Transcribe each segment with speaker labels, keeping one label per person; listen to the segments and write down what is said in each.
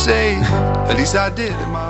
Speaker 1: say, at least I did in my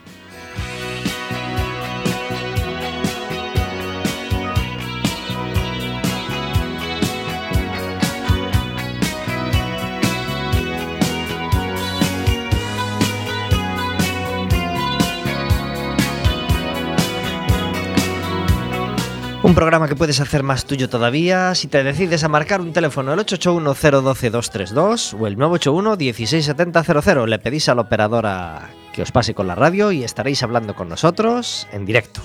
Speaker 2: Un programa que puedes hacer más tuyo todavía si te decides a marcar un teléfono el 881-012-232 o el 981-16700. Le pedís a la operadora que os pase con la radio y estaréis hablando con nosotros en directo.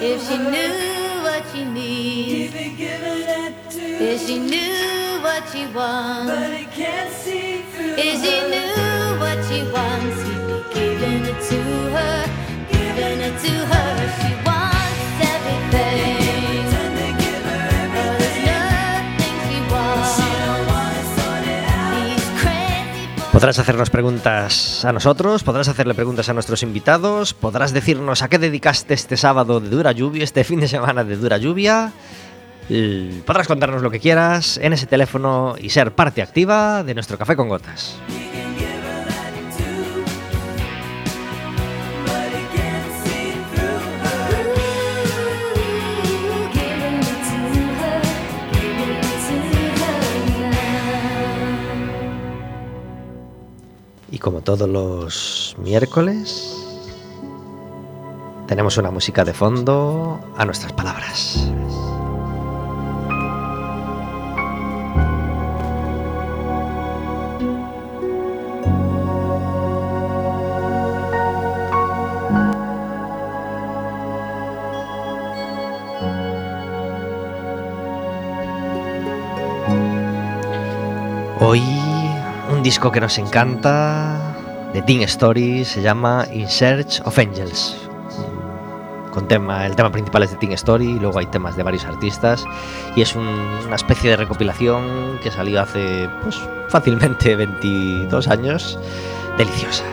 Speaker 3: If she knew if she knew what she wants, if she knew what she wants, he'd be giving it to her, giving it to her. She wants everything. But it's nothing she wants. He's crazy for
Speaker 2: Podrás hacernos preguntas a nosotros, podrás hacerle preguntas a nuestros invitados, podrás decirnos a qué dedicaste este sábado de dura lluvia, este fin de semana de dura lluvia. Podrás contarnos lo que quieras en ese teléfono y ser parte activa de nuestro café con gotas. Y como todos los miércoles, tenemos una música de fondo a nuestras palabras. Disco que nos encanta de Teen Story se llama In Search of Angels. Con tema, el tema principal es de Teen Story y luego hay temas de varios artistas y es un- una especie de recopilación que salió hace pues fácilmente 22 años, deliciosa.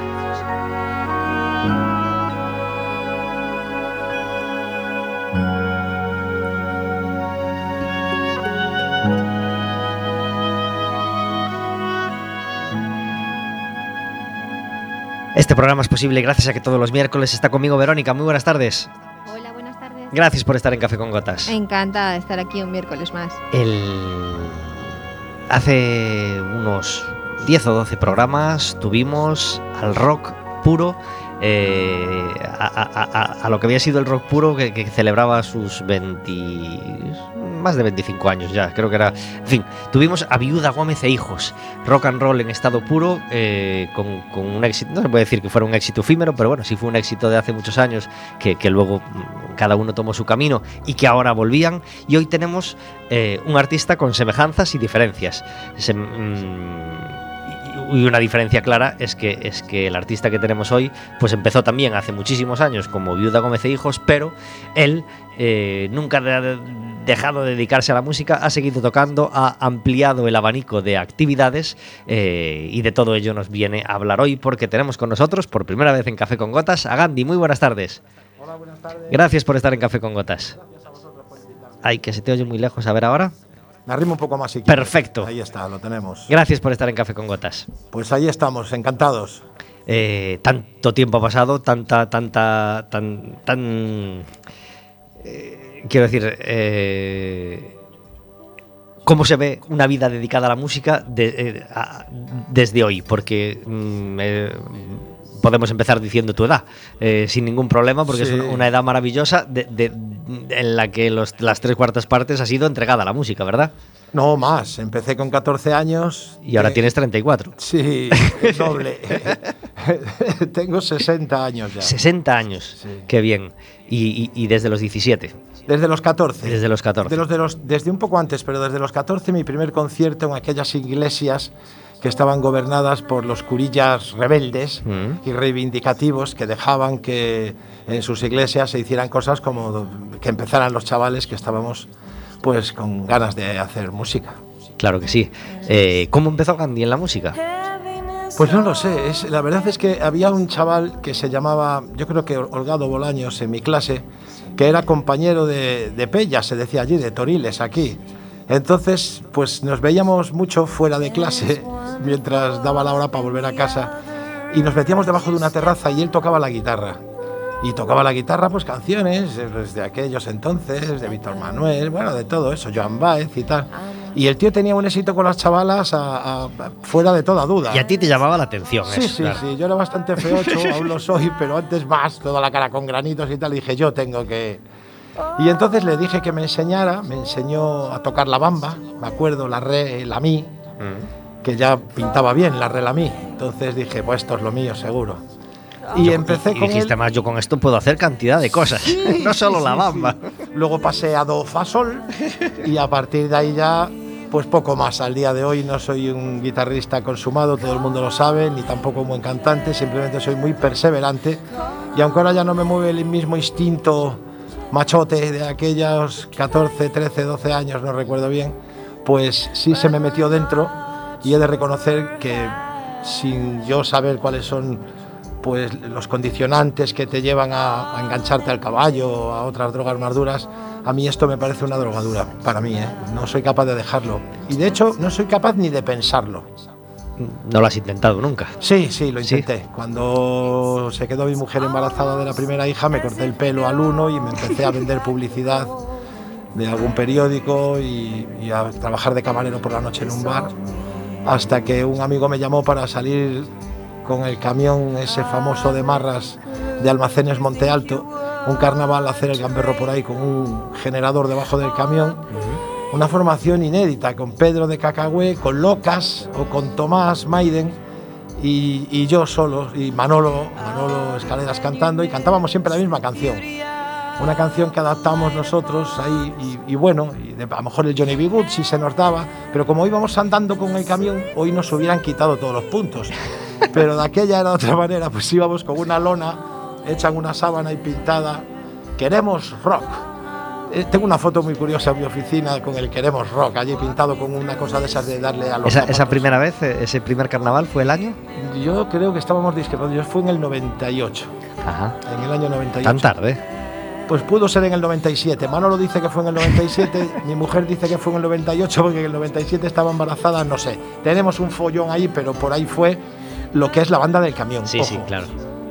Speaker 2: Este programa es posible gracias a que todos los miércoles está conmigo Verónica. Muy buenas tardes.
Speaker 4: Hola, buenas tardes.
Speaker 2: Gracias por estar en Café con Gotas.
Speaker 4: Encantada de estar aquí un miércoles más.
Speaker 2: El hace unos 10 o 12 programas tuvimos al rock puro eh, a, lo que había sido el rock puro que, celebraba sus 20 más de 25 años ya creo que era en fin tuvimos a Viuda Gómez e Hijos rock and roll en estado puro eh, con, con un éxito no se puede decir que fuera un éxito efímero pero bueno sí fue un éxito de hace muchos años que, luego mm, cada uno tomó su camino y que ahora volvían. Y hoy tenemos eh, un artista con semejanzas y diferencias. Mm, y una diferencia clara es que es que el artista que tenemos hoy pues empezó también hace muchísimos años como Viuda Gómez e Hijos pero él eh, nunca ha dejado de dedicarse a la música ha seguido tocando ha ampliado el abanico de actividades eh, y de todo ello nos viene a hablar hoy porque tenemos con nosotros por primera vez en Café con Gotas a Gandhi. Muy buenas tardes.
Speaker 5: Hola, buenas tardes.
Speaker 2: gracias por estar en Café con Gotas.
Speaker 5: Gracias a vosotros por invitarme.
Speaker 2: ay que se te oye muy lejos. A ver ahora
Speaker 5: Me arrimo un poco más si quieres.
Speaker 2: Perfecto.
Speaker 5: Ahí está, lo tenemos.
Speaker 2: gracias por estar en Café con Gotas
Speaker 5: Pues ahí estamos, encantados.
Speaker 2: eh, tanto tiempo ha pasado, tanta, tanta, tan, tan, eh, quiero decir, eh, cómo se ve una vida dedicada a la música de- eh, a- desde hoy, porque mm, eh, podemos empezar diciendo tu edad, eh, sin ningún problema, porque
Speaker 5: Sí.
Speaker 2: es una, edad maravillosa de- de- en la que los- las tres cuartas partes ha sido entregada a la música, ¿verdad?
Speaker 5: No más, empecé con 14 años.
Speaker 2: Y ahora
Speaker 5: Eh,
Speaker 2: tienes 34.
Speaker 5: Sí, el doble. Tengo 60 años ya.
Speaker 2: 60 años,
Speaker 5: Sí.
Speaker 2: qué bien. Y, y- y desde los 17.
Speaker 5: Desde los 14.
Speaker 2: Desde los 14.
Speaker 5: De los, de los- desde un poco antes, pero desde los 14 mi primer concierto en aquellas iglesias que estaban gobernadas por los curillas rebeldes
Speaker 2: Mm.
Speaker 5: y reivindicativos que dejaban que en sus iglesias se hicieran cosas como que empezaran los chavales que estábamos pues con ganas de hacer música.
Speaker 2: Claro que sí. Eh, ¿Cómo empezó Gandhi en la música?
Speaker 5: Pues no lo sé, es, la verdad es que había un chaval que se llamaba, yo creo que Holgado Bolaños en mi clase, que era compañero de, de Pella, se decía allí, de Toriles, aquí. Entonces, pues nos veíamos mucho fuera de clase mientras daba la hora para volver a casa y nos metíamos debajo de una terraza y él tocaba la guitarra. Y tocaba la guitarra, pues canciones eh, pues, de aquellos entonces, de Víctor Manuel, bueno, de todo eso, Joan Baez y tal. Y el tío tenía un éxito con las chavalas a- a- fuera de toda duda.
Speaker 2: Y a ti te llamaba la atención
Speaker 5: Sí,
Speaker 2: eso,
Speaker 5: sí,
Speaker 2: claro.
Speaker 5: sí. Yo era bastante feocho, aún lo soy, pero antes más, toda la cara con granitos y tal. y dije, yo tengo que. Y entonces le dije que me enseñara, me enseñó a tocar la bamba, me acuerdo, la re, la mi,
Speaker 2: Mm.
Speaker 5: que ya pintaba bien la re, la mi. Entonces dije, pues esto es lo mío, seguro. Y empecé
Speaker 2: Y
Speaker 5: con
Speaker 2: dijiste,
Speaker 5: él.
Speaker 2: más, yo con esto puedo hacer cantidad de cosas. no solo la bamba.
Speaker 5: Luego pasé a do, fa, sol y a partir de ahí ya, pues poco más. Al día de hoy no soy un guitarrista consumado, todo el mundo lo sabe, ni tampoco un buen cantante, simplemente soy muy perseverante. Y aunque ahora ya no me mueve el mismo instinto machote de aquellos 14, 13, 12 años, no recuerdo bien, pues sí se me metió dentro y he de reconocer que sin yo saber cuáles son pues los condicionantes que te llevan a, engancharte al caballo o a otras drogas más duras, a mí esto me parece una drogadura, para mí, ¿eh? no soy capaz de dejarlo. Y de hecho no soy capaz ni de pensarlo.
Speaker 2: No lo has intentado nunca.
Speaker 5: Sí, sí, lo
Speaker 2: ¿Sí?
Speaker 5: intenté. Cuando se quedó mi mujer embarazada de la primera hija, me corté el pelo al uno y me empecé a vender publicidad de algún periódico y, y a trabajar de camarero por la noche en un bar, hasta que un amigo me llamó para salir con el camión ese famoso de marras de almacenes Monte Alto, un carnaval, a hacer el gamberro por ahí con un generador debajo del camión una formación inédita con Pedro de Cacagüe, con Locas o con Tomás Maiden y, y yo solo y Manolo, Manolo Escaleras cantando y cantábamos siempre la misma canción. Una canción que adaptamos nosotros ahí y, y bueno, y de- a lo mejor el Johnny B. Good sí se nos daba, pero como íbamos andando con el camión, hoy nos hubieran quitado todos los puntos. Pero de aquella era de otra manera, pues íbamos con una lona hecha en una sábana y pintada, queremos rock. Eh, Tengo una foto muy curiosa en mi oficina con el Queremos Rock, allí pintado con una cosa de esas de darle a los
Speaker 2: Esa, esa primera vez, eh, ese primer carnaval fue el año.
Speaker 5: Yo creo que estábamos discrepando, yo fue en el 98,
Speaker 2: Ajá.
Speaker 5: en el año 98.
Speaker 2: Tan tarde.
Speaker 5: Pues pudo ser en el 97. Manolo dice que fue en el 97, mi mujer dice que fue en el 98 porque en el 97 estaba embarazada, no sé. Tenemos un follón ahí, pero por ahí fue lo que es la banda del camión.
Speaker 2: Sí, sí,
Speaker 5: ojo.
Speaker 2: claro.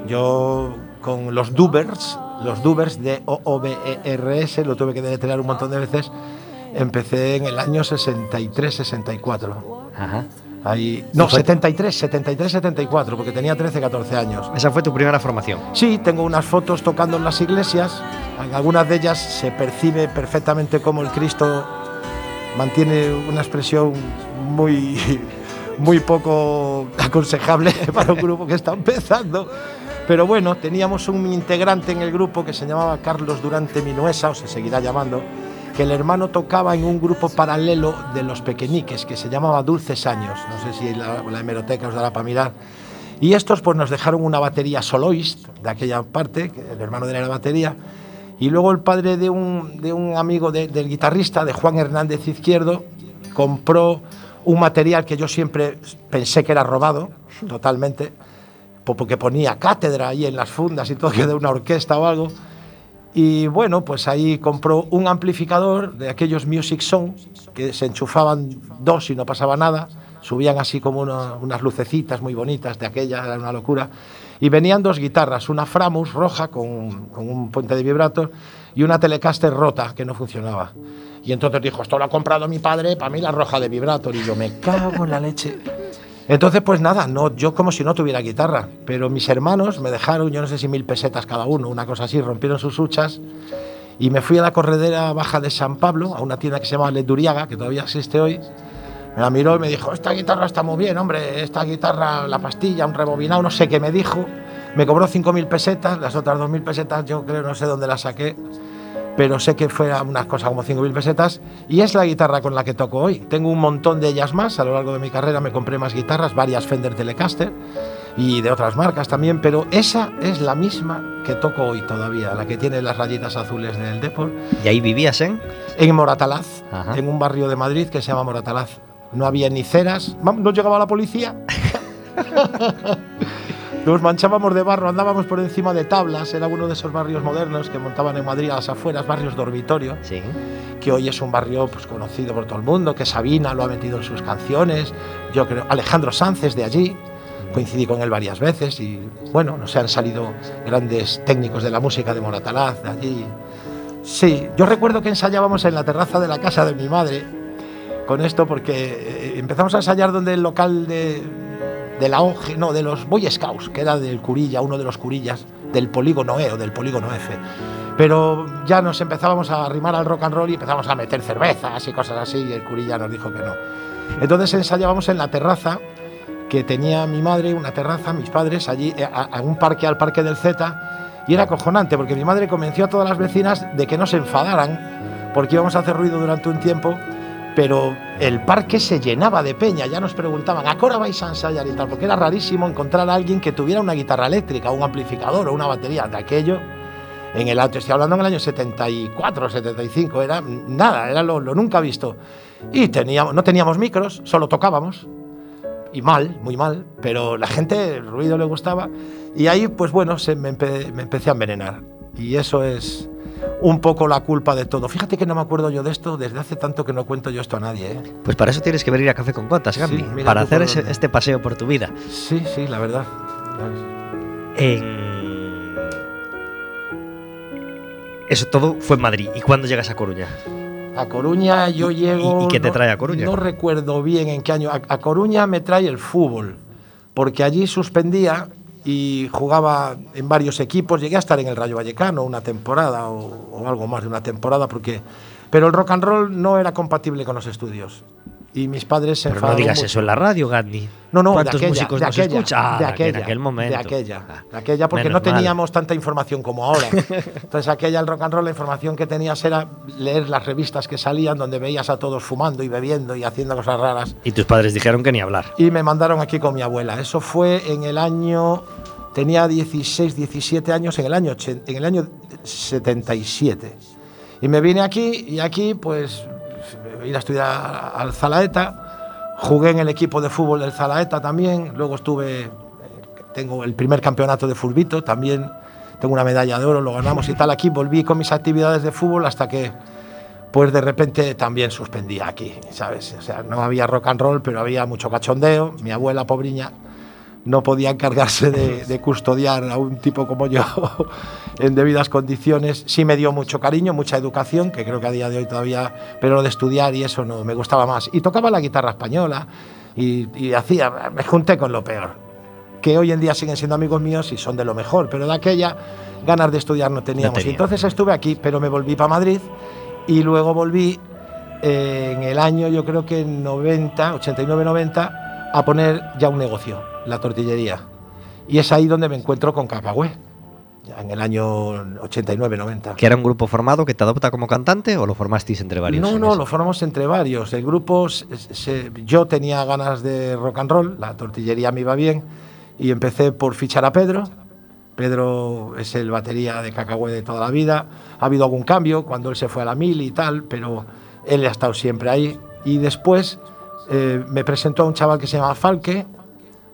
Speaker 5: Yo con los Dubers, los Dubers de O-O-B-E-R-S, lo tuve que deletrear un montón de veces, Empecé en el año 63-64.
Speaker 2: Ajá.
Speaker 5: Ahí, no,
Speaker 2: fue-
Speaker 5: 73, 73, 74, porque tenía 13, 14 años.
Speaker 2: Esa fue tu primera formación.
Speaker 5: Sí, tengo unas fotos tocando en las iglesias. En algunas de ellas se percibe perfectamente cómo el Cristo mantiene una expresión muy, muy poco aconsejable para un grupo que está empezando. Pero bueno, teníamos un integrante en el grupo que se llamaba Carlos Durante Minuesa, o se seguirá llamando, que el hermano tocaba en un grupo paralelo de los pequeñiques que se llamaba Dulces Años. No sé si la, la hemeroteca os dará para mirar. Y estos pues nos dejaron una batería soloist de aquella parte, el hermano de la batería, y luego el padre de un, amigo de- del guitarrista, de Juan Hernández Izquierdo, compró un material que yo siempre pensé que era robado, totalmente, porque ponía cátedra ahí en las fundas y todo, que de una orquesta o algo. Y bueno, pues ahí compró un amplificador de aquellos Music Sound que se enchufaban dos y no pasaba nada. Subían así como una- unas lucecitas muy bonitas de aquella, era una locura. Y venían dos guitarras, una Framus roja con, con un puente de vibrato y una Telecaster rota que no funcionaba. Y entonces dijo, esto lo ha comprado mi padre, para mí la roja de vibrato. Y yo me cago en la leche. Entonces, pues nada, no, yo como si no tuviera guitarra, pero mis hermanos me dejaron, yo no sé si mil pesetas cada uno, una cosa así, rompieron sus huchas y me fui a la corredera baja de San Pablo, a una tienda que se llama Leduriaga, que todavía existe hoy. Me la miró y me dijo, esta guitarra está muy bien, hombre, esta guitarra, la pastilla, un rebobinado, no sé qué me dijo. Me cobró 5.000 pesetas, las otras 2.000 pesetas yo creo, no sé dónde las saqué, pero sé que fue unas cosas como 5.000 pesetas y es la guitarra con la que toco hoy. Tengo un montón de ellas más, a lo largo de mi carrera me compré más guitarras, varias Fender Telecaster y de otras marcas también, pero esa es la misma que toco hoy todavía, la que tiene las rayitas azules del Depor,
Speaker 2: ¿Y ahí vivías en?
Speaker 5: en Moratalaz,
Speaker 2: Ajá.
Speaker 5: en un barrio de Madrid que se llama Moratalaz. No había ni ceras, no llegaba la policía. Nos manchábamos de barro, andábamos por encima de tablas, era uno de esos barrios modernos que montaban en Madrid a las afueras, barrios dormitorio,
Speaker 2: Sí.
Speaker 5: que hoy es un barrio pues, conocido por todo el mundo, que Sabina lo ha metido en sus canciones, yo creo, Alejandro es de allí, coincidí con él varias veces y bueno, no sé, han salido grandes técnicos de la música de Moratalaz, de allí. Sí, yo recuerdo que ensayábamos en la terraza de la casa de mi madre con esto porque eh, empezamos a ensayar donde el local de, de la ONG, no, de los Boy Scouts, que era del Curilla, uno de los Curillas, del polígono E o del polígono F. Pero ya nos empezábamos a arrimar al rock and roll y empezamos a meter cervezas y cosas así y el Curilla nos dijo que no. Entonces ensayábamos en la terraza que tenía mi madre, una terraza, mis padres, allí eh, a, a un parque, al parque del Z, y era acojonante porque mi madre convenció a todas las vecinas de que no se enfadaran porque íbamos a hacer ruido durante un tiempo, pero el parque se llenaba de peña, ya nos preguntaban, ¿a qué hora vais a ensayar y tal? Porque era rarísimo encontrar a alguien que tuviera una guitarra eléctrica, un amplificador o una batería de aquello. En el estoy hablando en el año 74, 75, era nada, era lo, lo nunca visto. Y teníamos, no teníamos micros, solo tocábamos y mal, muy mal, pero la gente, el ruido le gustaba. Y ahí, pues bueno, se me, empe- me empecé a envenenar. Y eso es un poco la culpa de todo. Fíjate que no me acuerdo yo de esto desde hace tanto que no cuento yo esto a nadie. ¿eh?
Speaker 2: Pues para eso tienes que venir a Café con Cotas,
Speaker 5: Sí,
Speaker 2: Gandhi,
Speaker 5: mira
Speaker 2: para hacer ese- este paseo por tu vida.
Speaker 5: Sí, sí, la verdad.
Speaker 2: En... Eso todo fue en Madrid. ¿Y cuándo llegas a Coruña?
Speaker 5: A Coruña yo llego.
Speaker 2: y qué te trae a Coruña?
Speaker 5: No recuerdo bien en qué año. A, a Coruña me trae el fútbol, porque allí suspendía y jugaba en varios equipos. Llegué a estar en el Rayo Vallecano una temporada o, o algo más de una temporada, porque. Pero el rock and roll no era compatible con los estudios. Y mis padres se
Speaker 2: Pero no
Speaker 5: enfadaron
Speaker 2: digas
Speaker 5: mucho.
Speaker 2: eso en la radio, Gandhi.
Speaker 5: No, no, de
Speaker 2: ¿Cuántos
Speaker 5: aquella,
Speaker 2: músicos
Speaker 5: de
Speaker 2: nos
Speaker 5: aquella,
Speaker 2: escuchan? Ah,
Speaker 5: de
Speaker 2: que
Speaker 5: aquella,
Speaker 2: en aquel momento.
Speaker 5: De aquella,
Speaker 2: Ah,
Speaker 5: de aquella porque no
Speaker 2: mal.
Speaker 5: teníamos tanta información como ahora. Entonces aquella, el rock and roll, la información que tenías era leer las revistas que salían donde veías a todos fumando y bebiendo y haciendo cosas raras.
Speaker 2: Y tus padres dijeron que ni hablar.
Speaker 5: Y me mandaron aquí con mi abuela. Eso fue en el año... Tenía 16, 17 años, en el año, en el año 77. Y me vine aquí y aquí pues ir a estudiar al Zalaeta. Jugué en el equipo de fútbol del Zalaeta también. Luego estuve, eh, tengo el primer campeonato de fulbito también. Tengo una medalla de oro, lo ganamos y tal. Aquí volví con mis actividades de fútbol hasta que pues de repente también suspendía aquí, ¿sabes? O sea, no había rock and roll, pero había mucho cachondeo. Mi abuela, pobriña, no podía encargarse de, de custodiar a un tipo como yo en debidas condiciones. Sí me dio mucho cariño, mucha educación, que creo que a día de hoy todavía, pero lo de estudiar y eso no me gustaba más. Y tocaba la guitarra española y, y hacía, me junté con lo peor, que hoy en día siguen siendo amigos míos y son de lo mejor, pero de aquella ganas de estudiar no teníamos.
Speaker 2: tenía.
Speaker 5: Y entonces estuve aquí, pero me volví para Madrid y luego volví eh, en el año, yo creo que en 90, 89-90, a poner ya un negocio, la tortillería. Y es ahí donde me encuentro con ya en el año 89-90.
Speaker 2: ¿Que era un grupo formado que te adopta como cantante o lo formasteis entre varios?
Speaker 5: No, no, lo formamos entre varios. El grupo, se- se- yo tenía ganas de rock and roll, la tortillería me iba bien y empecé por fichar a Pedro. Pedro es el batería de Cacahué de toda la vida. Ha habido algún cambio cuando él se fue a la mil y tal, pero él ha estado siempre ahí. Y después eh, me presentó a un chaval que se llama Falque,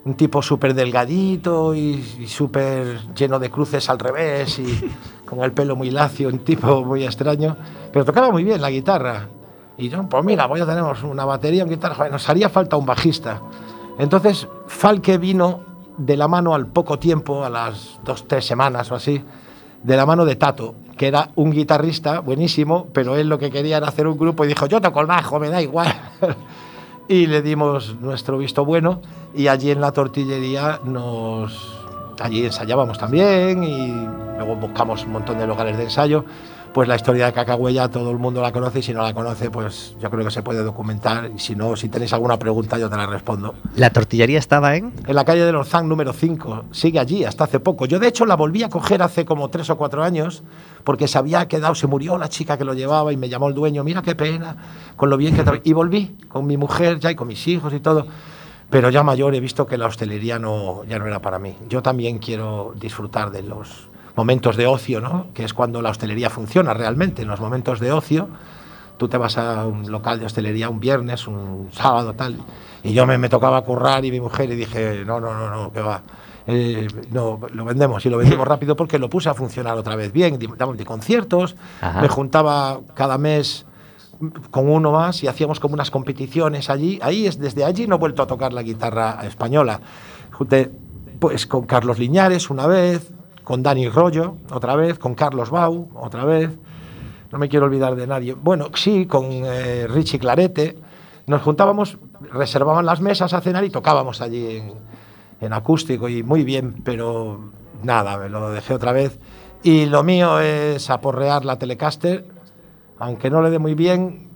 Speaker 5: un tipo súper delgadito y, y súper lleno de cruces al revés y con el pelo muy lacio, un tipo muy extraño, pero tocaba muy bien la guitarra. Y yo, pues mira, voy a tener una batería, una guitarra, nos haría falta un bajista. Entonces, Falque vino de la mano al poco tiempo, a las dos, tres semanas o así, de la mano de Tato, que era un guitarrista buenísimo, pero él lo que quería era hacer un grupo y dijo, yo toco el bajo, me da igual. y le dimos nuestro visto bueno y allí en la tortillería nos allí ensayábamos también y luego buscamos un montón de lugares de ensayo pues la historia de Cacahuella todo el mundo la conoce y si no la conoce pues yo creo que se puede documentar y si no si tenéis alguna pregunta yo te la respondo
Speaker 2: La tortillería estaba en.
Speaker 5: en la calle de Lorzán número 5. Sigue allí hasta hace poco. Yo, de hecho, la volví a coger hace como tres o cuatro años porque se había quedado, se murió la chica que lo llevaba y me llamó el dueño. Mira qué pena, con lo bien que. tra-". Y volví con mi mujer ya y con mis hijos y todo. Pero ya mayor he visto que la hostelería no, ya no era para mí. Yo también quiero disfrutar de los momentos de ocio, ¿no? Que es cuando la hostelería funciona realmente. En los momentos de ocio, tú te vas a un local de hostelería un viernes, un sábado, tal, y yo me, me tocaba currar y mi mujer y dije, no, no, no, no, que va. Eh, no, lo vendemos y lo vendimos rápido porque lo puse a funcionar otra vez bien. Damos de conciertos,
Speaker 2: Ajá.
Speaker 5: me juntaba cada mes con uno más y hacíamos como unas competiciones allí. Ahí es desde allí no he vuelto a tocar la guitarra española. Junté pues con Carlos Liñares una vez, con Dani Rollo otra vez, con Carlos Bau otra vez. No me quiero olvidar de nadie. Bueno, sí, con eh, Richie Clarete. Nos juntábamos, reservaban las mesas a cenar y tocábamos allí en, acústico y muy bien, pero nada, me lo dejé otra vez. Y lo mío es aporrear la Telecaster, aunque no le dé muy bien,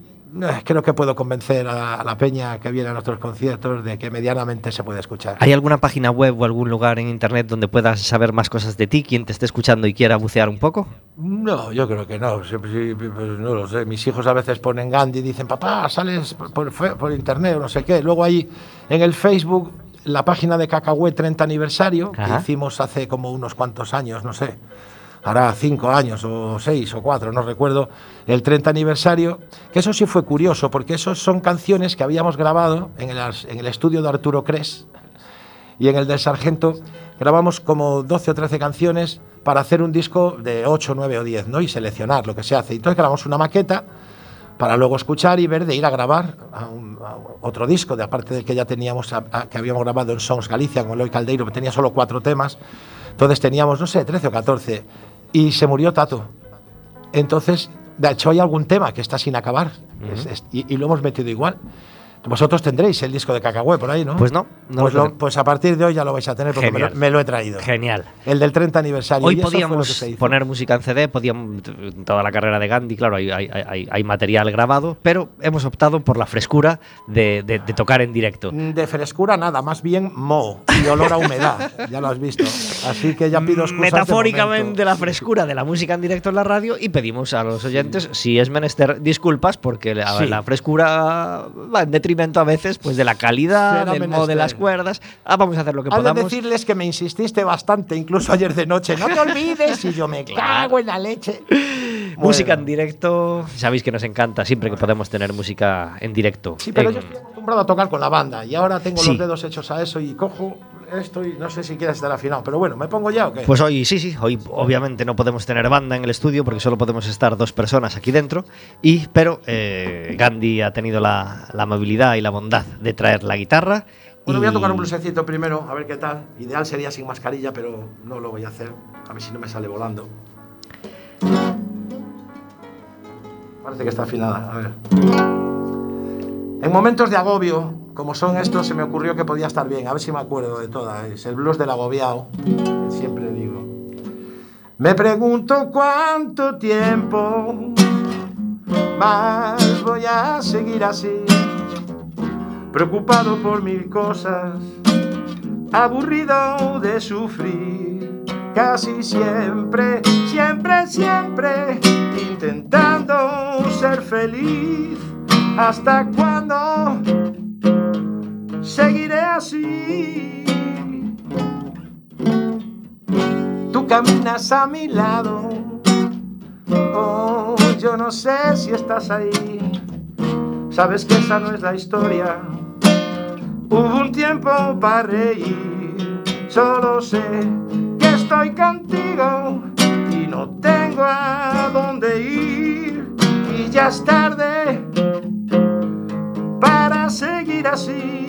Speaker 5: creo que puedo convencer a, la peña que viene a nuestros conciertos de que medianamente se puede escuchar.
Speaker 2: ¿Hay alguna página web o algún lugar en internet donde puedas saber más cosas de ti, quien te esté escuchando y quiera bucear un poco?
Speaker 5: No, yo creo que no. Sí, sí, pues no lo sé. Mis hijos a veces ponen Gandhi y dicen, papá, sales por, por internet o no sé qué. Luego ahí en el Facebook, la página de Cacahué 30 aniversario,
Speaker 2: Ajá.
Speaker 5: que hicimos hace como unos cuantos años, no sé. Hará cinco años o seis o cuatro, no recuerdo, el 30 aniversario, que eso sí fue curioso, porque esos son canciones que habíamos grabado en el, estudio de Arturo Cres, y en el del Sargento grabamos como 12 o 13 canciones para hacer un disco de 8, 9 o 10, ¿no? Y seleccionar lo que se hace. Entonces grabamos una maqueta para luego escuchar y ver de ir a grabar otro disco, de aparte del que ya teníamos, que habíamos grabado en Songs Galicia con Eloy Caldeiro, que tenía solo cuatro temas. Entonces teníamos, no sé, 13 o 14. Y se murió Tato. Entonces, de hecho, hay algún tema que está sin acabar Es- es- y, y lo hemos metido igual. Vosotros tendréis el disco de Cacahué por ahí, ¿no?
Speaker 2: Pues no, no
Speaker 5: pues,
Speaker 2: lo
Speaker 5: pues a partir de hoy ya lo vais a tener porque me lo, me lo he traído.
Speaker 2: Genial.
Speaker 5: El del 30 aniversario.
Speaker 2: Hoy podíamos poner música en CD, podíamos toda la carrera de Gandhi, claro, hay, hay- hay- hay material grabado, pero hemos optado por la frescura de, de- de tocar en directo.
Speaker 5: De frescura nada, más bien moho y olor a humedad. ya lo has visto. Así que ya pido excusas. de
Speaker 2: Metafóricamente
Speaker 5: momento.
Speaker 2: la frescura de la música en directo en la radio y pedimos a los oyentes, si es menester, disculpas, porque la,
Speaker 5: Sí.
Speaker 2: la frescura va en detrimento a veces pues de la calidad, del modo de las cuerdas. Ah, vamos a hacer lo que
Speaker 5: de
Speaker 2: podamos.
Speaker 5: decirles que me insististe bastante, incluso ayer de noche. No te olvides y yo me cago en la leche.
Speaker 2: Música en directo, sabéis que nos encanta siempre que podemos tener música en directo.
Speaker 5: Sí, pero
Speaker 2: En-
Speaker 5: yo estoy acostumbrado a tocar con la banda y ahora tengo
Speaker 2: Sí.
Speaker 5: los dedos hechos a eso y cojo esto y no sé si quieres estar afinado. Pero bueno, ¿me pongo ya o qué?
Speaker 2: Pues hoy sí, sí, hoy obviamente no podemos tener banda en el estudio porque solo podemos estar dos personas aquí dentro, y, pero eh, Gandhi ha tenido la, la amabilidad y la bondad de traer la guitarra
Speaker 5: Bueno, voy a tocar un blusecito primero, a ver qué tal. Ideal sería sin mascarilla, pero no lo voy a hacer. A ver si no me sale volando. Parece que está afinada, a ver. En momentos de agobio, como son estos, se me ocurrió que podía estar bien. A ver si me acuerdo de todas. Es el blues del agobiado, que siempre digo. Me pregunto cuánto tiempo más voy a seguir así preocupado por mil cosas, aburrido de sufrir, casi siempre, siempre, siempre, intentando ser feliz. ¿Hasta cuándo seguiré así? Tú caminas a mi lado, oh, yo no sé si estás ahí. Sabes que esa no es la historia. Hubo un tiempo para reír. Solo sé que estoy contigo y no tengo a dónde ir. Y ya es tarde para seguir así.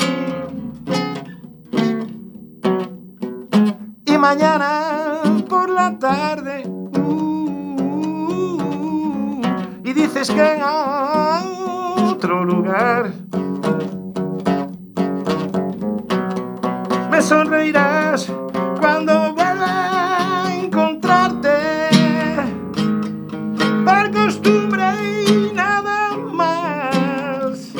Speaker 5: Mañana por la tarde. uh, y dices que en otro lugar. Me sonreirás cuando vuelva a encontrarte. Por costumbre y nada más.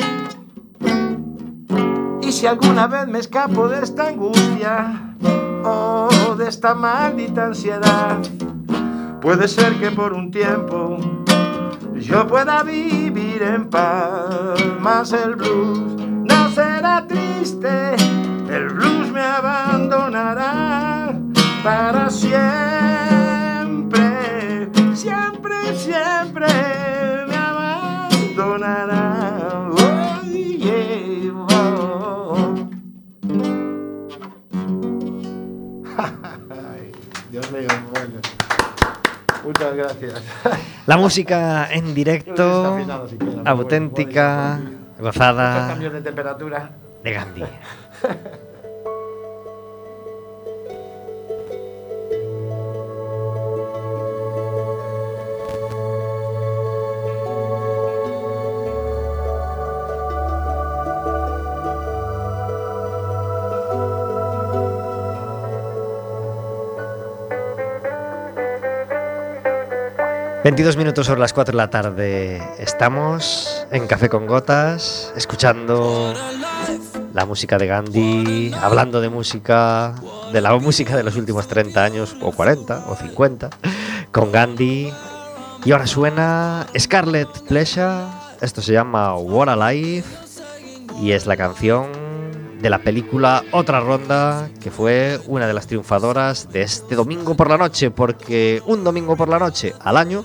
Speaker 5: Y si alguna vez me escapo de esta angustia de esta maldita ansiedad, puede ser que por un tiempo yo pueda vivir en paz, mas el blues no será triste, el blues me abandonará para siempre, siempre, siempre Muchas gracias.
Speaker 2: La música en directo,
Speaker 5: afinado
Speaker 2: auténtica,
Speaker 5: bueno, Muchos
Speaker 2: gozada
Speaker 5: cambios de temperatura.
Speaker 2: de Gandhi. ...22 minutos sobre las 4 de la tarde... ...estamos en Café con Gotas... ...escuchando la música de Gandhi, hablando de música, de la música de los últimos 30 años, o 40, o 50, con Gandhi. Y ahora suena Scarlet Pleasure, esto se llama What a Life, y es la canción de la película Otra Ronda, que fue una de las triunfadoras de este domingo por la noche, porque un domingo por la noche al año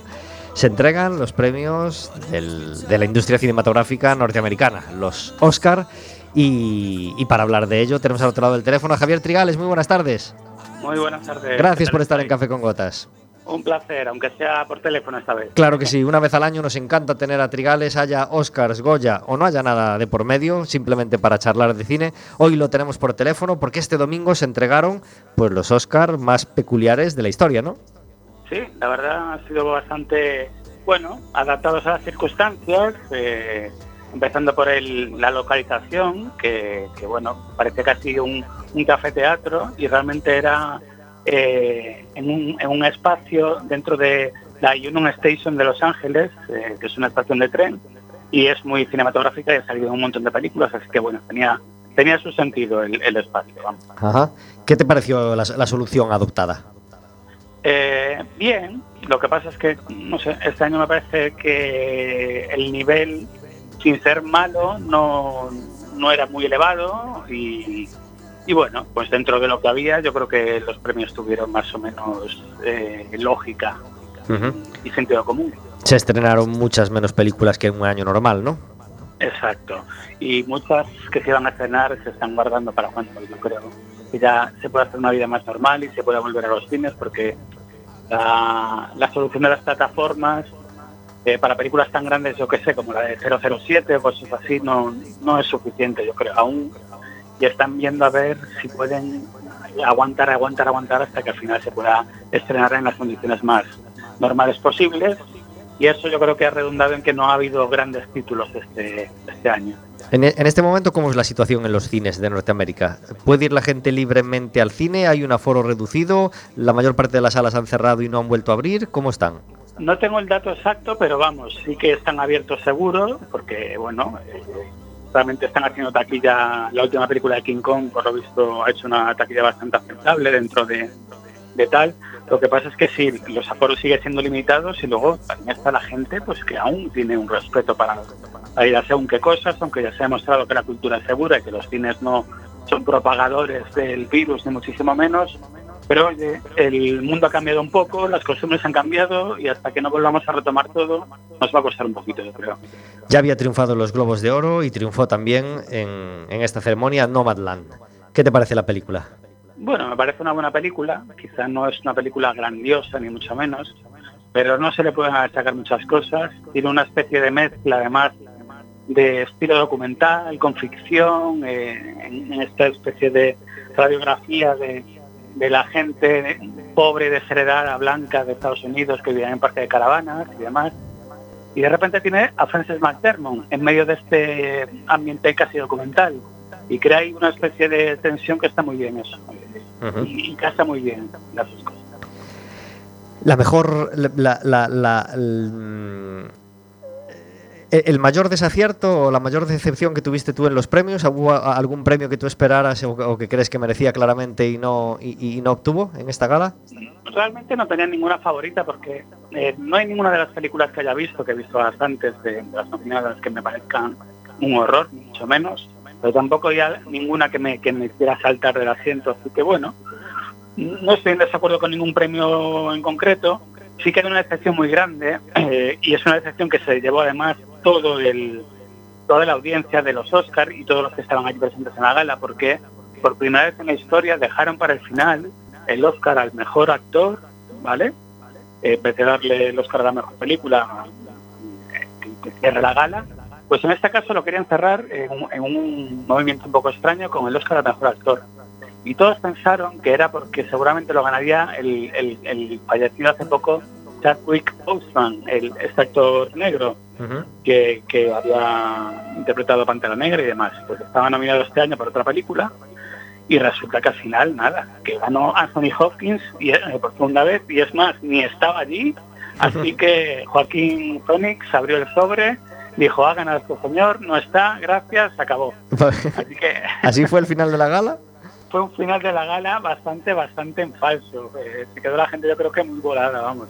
Speaker 2: se entregan los premios del- de la industria cinematográfica norteamericana, los Oscar. Y, y para hablar de ello tenemos al otro lado del teléfono a Javier Trigales. Muy buenas tardes.
Speaker 6: Muy buenas tardes.
Speaker 2: Gracias
Speaker 6: ¿Qué
Speaker 2: por estar en? Café con Gotas.
Speaker 6: Un placer, aunque sea por teléfono esta vez.
Speaker 2: Claro que sí, una vez al año nos encanta tener a Trigales, haya Oscars, Goya o no haya nada de por medio, simplemente para charlar de cine. Hoy lo tenemos por teléfono porque este domingo se entregaron pues los Oscars más peculiares de la historia, ¿no?
Speaker 6: Sí, la verdad ha sido bastante, bueno, adaptados a las circunstancias, eh, empezando por el- la localización, que, que, bueno, parece casi un, un café-teatro y realmente era eh, en, un, en un espacio dentro de la Union Station de Los Ángeles, eh, que es una estación de tren, y es muy cinematográfica y ha salido un montón de películas, así que bueno, tenía, tenía su sentido el, el espacio. Vamos.
Speaker 2: Ajá. ¿Qué te pareció la, la solución adoptada?
Speaker 6: Eh, bien, lo que pasa es que, no sé, este año me parece que el nivel, sin ser malo, no, no era muy elevado y, y bueno, pues dentro de lo que había yo creo que los premios tuvieron más o menos eh, lógica y sentido común.
Speaker 2: Se estrenaron muchas menos películas que en un año normal, ¿no?
Speaker 6: Exacto. Y muchas que se iban a estrenar se están guardando para cuando, yo creo. Que ya se puede hacer una vida más normal y se puede volver a los cines porque la, la solución de las plataformas eh, para películas tan grandes, yo que sé, como la de 007 o cosas así, no, no es suficiente, yo creo, aún. Y están viendo a ver si pueden aguantar, aguantar, aguantar hasta que al final se pueda estrenar en las condiciones más normales posibles. Y eso yo creo que ha redundado en que no ha habido grandes títulos este, este año.
Speaker 2: En, en este momento, ¿cómo es la situación en los cines de Norteamérica? ¿Puede ir la gente libremente al cine? ¿Hay un aforo reducido? ¿La mayor parte de las salas han cerrado y no han vuelto a abrir? ¿Cómo están?
Speaker 6: No tengo el dato exacto, pero vamos, sí que están abiertos seguro, porque bueno, realmente están haciendo taquilla. La última película de King Kong, por lo visto, ha hecho una taquilla bastante aceptable dentro de, tal. Lo que pasa es que sí, los aforos siguen siendo limitados y luego también está la gente pues que aún tiene un respeto para, para ir a según qué cosas, aunque ya se ha demostrado que la cultura es segura y que los cines no son propagadores del virus, ni muchísimo menos. Pero oye, el mundo ha cambiado un poco, las costumbres han cambiado y hasta que no volvamos a retomar todo, nos va a costar un poquito, yo creo.
Speaker 2: Ya había triunfado en los Globos de Oro y triunfó también en, en esta ceremonia Nomadland. ¿Qué te parece la película?
Speaker 6: Bueno, me parece una buena película, quizá no es una película grandiosa ni mucho menos, pero no se le pueden achacar muchas cosas. Tiene una especie de mezcla además de estilo documental, con ficción, eh, en esta especie de radiografía de, de la gente pobre, desheredada, blanca de Estados Unidos que vivían en parque de caravanas y demás. Y de repente tiene a Frances McDermott en medio de este ambiente casi documental y crea ahí una especie de tensión que está muy bien eso.
Speaker 2: Ujú.
Speaker 6: Y, y casa muy bien las dos cosas.
Speaker 2: La mejor. La, la- la- el, mayor desacierto o la mayor decepción que tuviste tú en los premios? ¿Hubo algún premio que tú esperaras o, que crees que merecía claramente y no, y, no obtuvo en esta gala?
Speaker 6: Realmente no tenía ninguna favorita porque eh, no hay ninguna de las películas que haya visto, que he visto bastantes de, las nominadas, que me parezcan un horror, mucho menos, pero tampoco hay ninguna que me, que me hiciera saltar del asiento, así que bueno, no estoy en desacuerdo con ningún premio en concreto, sí que hay una decepción muy grande eh, y es una decepción que se llevó además todo el toda la audiencia de los Oscar y todos los que estaban allí presentes en la gala porque por primera vez en la historia dejaron para el final el Oscar al mejor actor, ¿vale? Eh, en vez de darle el Oscar a la mejor película eh, que, cierre la gala, pues en este caso lo querían cerrar en, en un movimiento un poco extraño con el Oscar al mejor actor. Y todos pensaron que era porque seguramente lo ganaría el, el- el fallecido hace poco Chadwick Boseman, el, este actor negro que, que había interpretado Pantera Negra y demás. Pues estaba nominado este año por otra película y resulta que al final nada, que ganó Anthony Hopkins y, eh, por segunda vez y es más, ni estaba allí. Así que Joaquín Phoenix abrió el sobre, dijo, ha ganado este señor, no está, gracias, se acabó. Así que
Speaker 2: ¿Así fue el final de la gala?
Speaker 6: Fue un final de la gala bastante, bastante en falso. Eh, se quedó la gente yo creo que muy volada, vamos.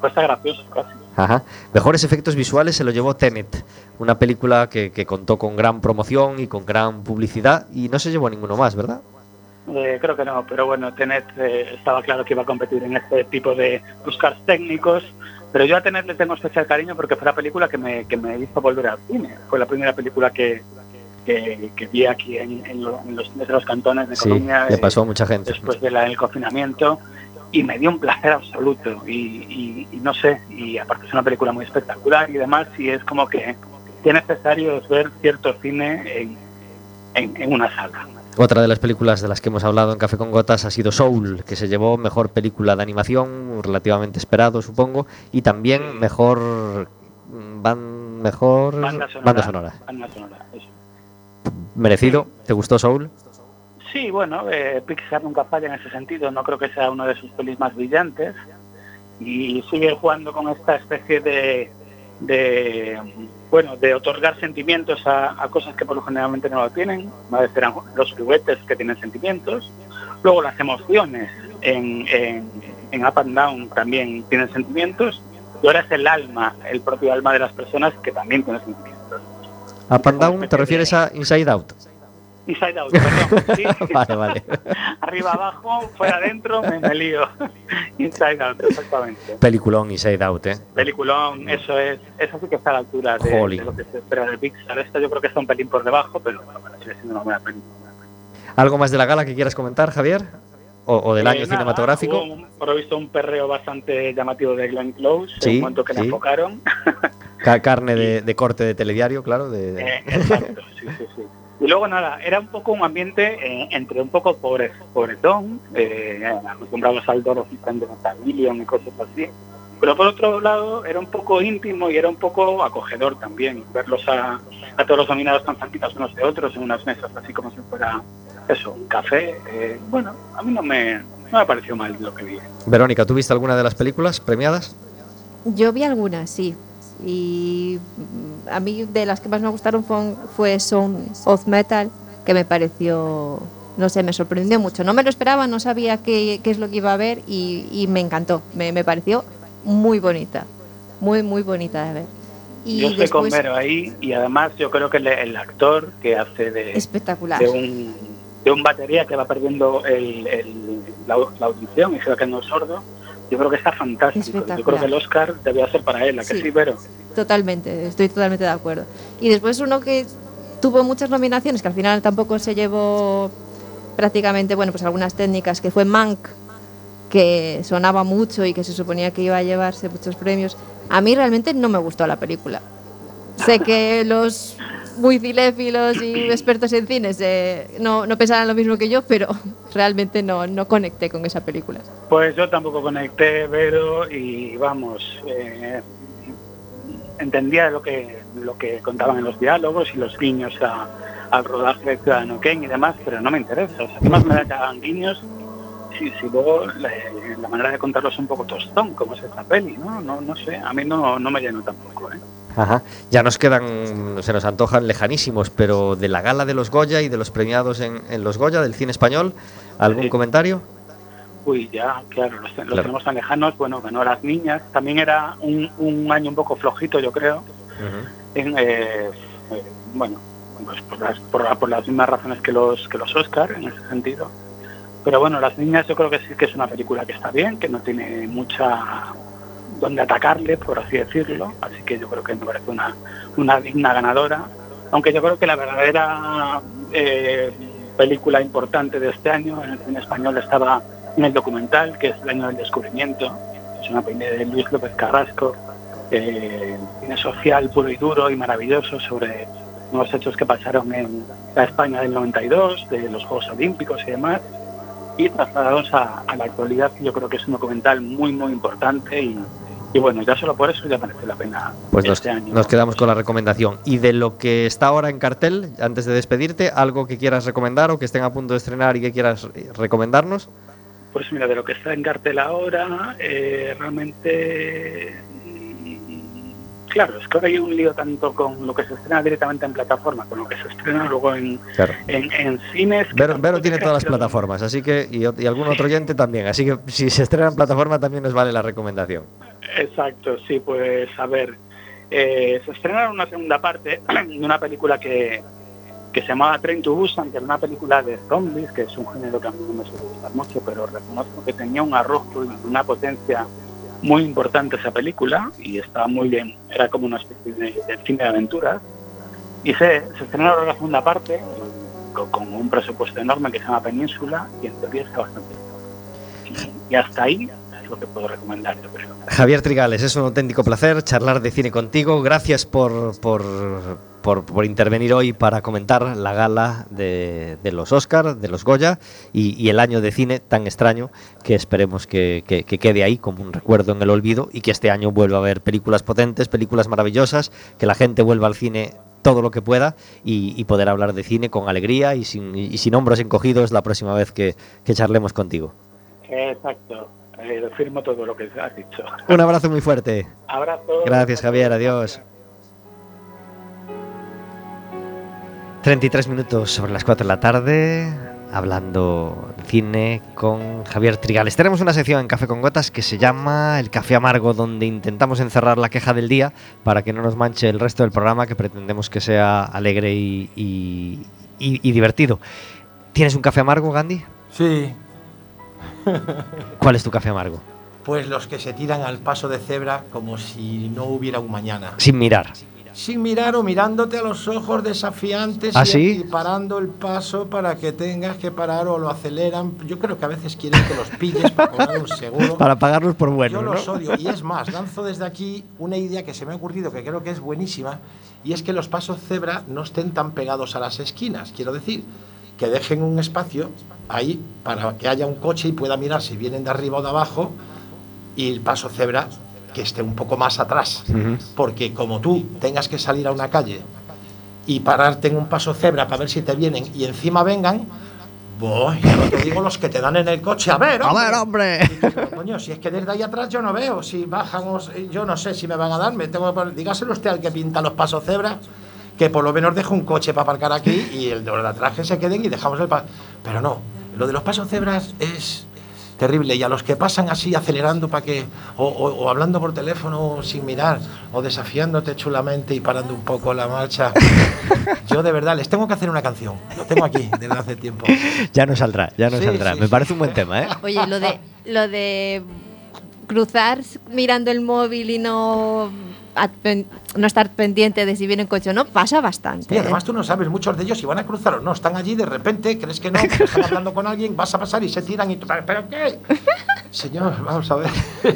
Speaker 6: Fue, casi.
Speaker 2: Ajá. Mejores efectos visuales se lo llevó Tenet, una película que, que contó con gran promoción y con gran publicidad y no se llevó ninguno más, ¿verdad?
Speaker 6: Eh, creo que no, pero bueno, Tenet eh, estaba claro que iba a competir en este tipo de Oscars técnicos, pero yo a Tenet le tengo especial cariño porque fue la película que me, que me hizo volver al cine. Fue la primera película que, que, que vi aquí en, en lo- en los de los cantones de
Speaker 2: Sí,
Speaker 6: Colombia
Speaker 2: le
Speaker 6: eh,
Speaker 2: pasó a mucha gente.
Speaker 6: después de del confinamiento y me dio un placer absoluto y, y- y no sé, y aparte es una película muy espectacular y demás y es como que, es necesario ver cierto cine en, en- en una sala.
Speaker 2: Otra de las películas de las que hemos hablado en Café con Gotas ha sido Soul, que se llevó mejor película de animación, relativamente esperado, supongo, y también mejor mm, ban- mejor
Speaker 6: Banda sonora.
Speaker 2: banda sonora.
Speaker 6: Banda sonora, eso.
Speaker 2: Merecido. ¿Te gustó Soul?
Speaker 6: Sí, bueno, eh, Pixar nunca falla en ese sentido, no creo que sea uno de sus pelis más brillantes y sigue jugando con esta especie de, bueno, de otorgar sentimientos a, a cosas que por lo generalmente no lo tienen, una vez eran los juguetes que tienen sentimientos, luego las emociones en, en, en Up and Down también tienen sentimientos y ahora es el alma, el propio alma de las personas que también tiene sentimientos.
Speaker 2: ¿Up and Down te refieres a Inside Out?
Speaker 6: Inside Out, perdón, sí.
Speaker 2: vale, vale.
Speaker 6: arriba abajo, fuera adentro, me, me lío. Inside Out, exactamente.
Speaker 2: Peliculón Inside Out, ¿eh?
Speaker 6: Peliculón, eso es, eso sí que está a la altura de, de lo que se espera de Pixar. Esto yo creo que está un pelín por debajo, pero bueno, bueno, sigue siendo una buena película.
Speaker 2: ¿Algo más de la gala que quieras comentar, Javier? ¿O, o del
Speaker 6: Eh,
Speaker 2: año
Speaker 6: nada,
Speaker 2: cinematográfico?
Speaker 6: un- por lo visto un perreo bastante llamativo de Glenn Close, en
Speaker 2: Sí,
Speaker 6: un momento que le
Speaker 2: sí.
Speaker 6: enfocaron.
Speaker 2: Ca- carne de, de corte de telediario, claro. De,
Speaker 6: Eh, exacto, sí, sí, sí. Y luego nada, era un poco un ambiente eh, entre un poco pobre, pobretón, eh, acostumbrados al Dorothy de Nathaniel y cosas así. Pero por otro lado era un poco íntimo y era un poco acogedor también, verlos a, a todos los nominados tan cerquitas unos de otros en unas mesas así como si fuera eso, un café. Eh, bueno, a mí no me, no me pareció mal lo que vi.
Speaker 2: Verónica, ¿tú viste alguna de las películas premiadas?
Speaker 1: Yo vi algunas, sí. Y mm, a mí de las que más me gustaron fue, fue Son of Metal, que me pareció, no sé, me sorprendió mucho. No me lo esperaba, no sabía qué, qué es lo que iba a ver y, y me encantó. Me, me pareció muy bonita, muy, muy bonita de ver. Y
Speaker 6: yo estoy con Vero ahí y además yo creo que el, el actor que hace de,
Speaker 1: espectacular.
Speaker 6: de un de un batería que va perdiendo el, el- la, la audición y creo que no es sordo, yo creo que está fantástico. Yo creo que el Oscar debía ser para él, ¿a que
Speaker 1: Sí.
Speaker 6: sí, Vero?
Speaker 1: Totalmente, estoy totalmente de acuerdo. Y después uno que tuvo muchas nominaciones, que al final tampoco se llevó prácticamente, bueno, pues algunas técnicas, que fue Mank, que sonaba mucho y que se suponía que iba a llevarse muchos premios. A mí realmente no me gustó la película. Sé que los muy cinéfilos y expertos en cines eh, no, no pensarán lo mismo que yo, pero realmente no, no conecté con esa película.
Speaker 6: Pues yo tampoco conecté, Vero, y vamos, eh, entendía lo que lo que contaban en los diálogos y los guiños a- al rodaje de Ciudadano Kane y demás, pero no me interesa. O sea, ¿qué más me da guiños si, si luego la, la manera de contarlos es un poco tostón, como es esta peli, ¿no? No, no sé, a mí no, no me llenó tampoco, ¿eh?
Speaker 2: Ajá. Ya nos quedan, se nos antojan lejanísimos, pero de la gala de los Goya y de los premiados en, en los Goya del cine español, ¿algún
Speaker 6: Sí.
Speaker 2: comentario?
Speaker 6: Uy, ya, claro, los, los
Speaker 2: Claro.
Speaker 6: tenemos tan lejanos. Bueno, ganó las niñas. También era un, un año un poco flojito, yo creo. en, eh, eh, bueno, pues por las, por, por las mismas razones que los que los Oscar en ese sentido. Pero bueno, las niñas yo creo que sí que es una película que está bien, que no tiene mucha donde atacarle, por así decirlo. Así que yo creo que me parece una, una digna ganadora. Aunque yo creo que la verdadera eh, película importante de este año en el español estaba en el documental, que es El año del descubrimiento. Es una peli de Luis López Carrasco, eh, cine social puro y duro y maravilloso sobre unos hechos que pasaron en la España del 92, de los Juegos Olímpicos y demás, y trasladados a, a la actualidad. Yo creo que es un documental muy, muy importante y, y bueno, ya solo por eso ya merece la pena
Speaker 2: Pues nos,
Speaker 6: este año.
Speaker 2: nos quedamos con la recomendación. Y de lo que está ahora en cartel, antes de despedirte, algo que quieras recomendar o que estén a punto de estrenar y que quieras eh, recomendarnos.
Speaker 6: Pues mira, de lo que está en cartel ahora, eh, realmente... mm, Claro, es que ahora hay un lío tanto con lo que se estrena directamente en plataforma, con lo que se estrena luego en,
Speaker 2: Claro.
Speaker 6: en, en cines.
Speaker 2: Vero, tiene todas las plataformas, así que y algún otro oyente también, así que si se estrena en plataforma también nos vale la recomendación.
Speaker 6: Exacto, sí, pues a ver, eh, se estrenaron una segunda parte de una película que, que se llamaba Train to Busan, que era una película de zombies, que es un género que a mí no me suele gustar mucho, pero reconozco que tenía un arrojo y una potencia muy importante esa película y estaba muy bien, era como una especie de, de cine de aventuras. Y se, se estrenaron la segunda parte con, un presupuesto enorme que se llama Península y en teoría está bastante. Y, hasta ahí lo que puedo recomendar, yo creo.
Speaker 2: Javier Trigales, es un auténtico placer charlar de cine contigo. Gracias por, por, por- por intervenir hoy para comentar la gala de, de los Oscar, de los Goya y, y el año de cine tan extraño que esperemos que, que- que quede ahí como un recuerdo en el olvido y que este año vuelva a haber películas potentes, películas maravillosas, que la gente vuelva al cine todo lo que pueda y, y poder hablar de cine con alegría y sin, y sin hombros encogidos la próxima vez que, que charlemos contigo.
Speaker 6: Exacto, eh, firmo todo lo que has dicho.
Speaker 2: Un abrazo muy fuerte.
Speaker 6: Abrazo.
Speaker 2: Gracias, Javier. Adiós. 33 minutos sobre las 4 de la tarde, hablando de cine con Javier Trigales. Tenemos una sección en Café con Gotas que se llama El Café Amargo, donde intentamos encerrar la queja del día para que no nos manche el resto del programa, que pretendemos que sea alegre y, y- y- y divertido. ¿Tienes un café amargo, Gandhi?
Speaker 5: Sí,
Speaker 2: ¿Cuál es tu café amargo?
Speaker 5: pues los que se tiran al paso de cebra como si no hubiera un mañana.
Speaker 2: Sin mirar.
Speaker 5: sin mirar o mirándote a los ojos desafiantes
Speaker 2: ¿Ah,
Speaker 5: y,
Speaker 2: sí?
Speaker 5: parando el paso para que tengas que parar o lo aceleran. Yo creo que a veces quieren que los pilles para cobrar un seguro.
Speaker 2: Para pagarlos por
Speaker 5: Yo
Speaker 2: bueno, ¿no?
Speaker 5: los odio. Y es más, lanzo desde aquí una idea que se me ha ocurrido que creo que es buenísima y es que los pasos cebra no estén tan pegados a las esquinas. Quiero decir, que dejen un espacio ahí para que haya un coche y pueda mirar si vienen de arriba o de abajo y el paso cebra que esté un poco más atrás.
Speaker 2: Ujú.
Speaker 5: Porque como tú tengas que salir a una calle y pararte en un paso cebra para ver si te vienen y encima vengan, voy, ya no te digo los que te dan en el coche. A ver,
Speaker 2: A ver, hombre.
Speaker 5: pero, coño, si es que desde ahí atrás yo no veo, si bajan yo no sé si me van a dar, me tengo que poner- dígaselo usted al que pinta los pasos cebra, que por lo menos deje un coche para aparcar aquí y el de los de atrás que se queden y dejamos el paso. Pero no, lo de los pasos cebras es terrible y a los que pasan así acelerando para que o, o- o hablando por teléfono sin mirar o desafiándote chulamente y parando un poco la marcha yo de verdad les tengo que hacer una canción lo tengo aquí desde hace tiempo
Speaker 2: Ya no saldrá, ya no
Speaker 5: Sí,
Speaker 2: saldrá.
Speaker 5: sí,
Speaker 2: Me
Speaker 5: sí.
Speaker 2: parece un buen tema, ¿eh?
Speaker 1: Oye, lo de, lo de cruzar mirando el móvil y no, no estar pendiente de si viene un coche o no, pasa bastante.
Speaker 5: Y
Speaker 1: ¿eh?
Speaker 5: además tú no sabes muchos de ellos si van a cruzar o no. Están allí, de repente, crees que no, están hablando con alguien, vas a pasar y se tiran y tú, ¿pero qué? Señor, vamos a ver.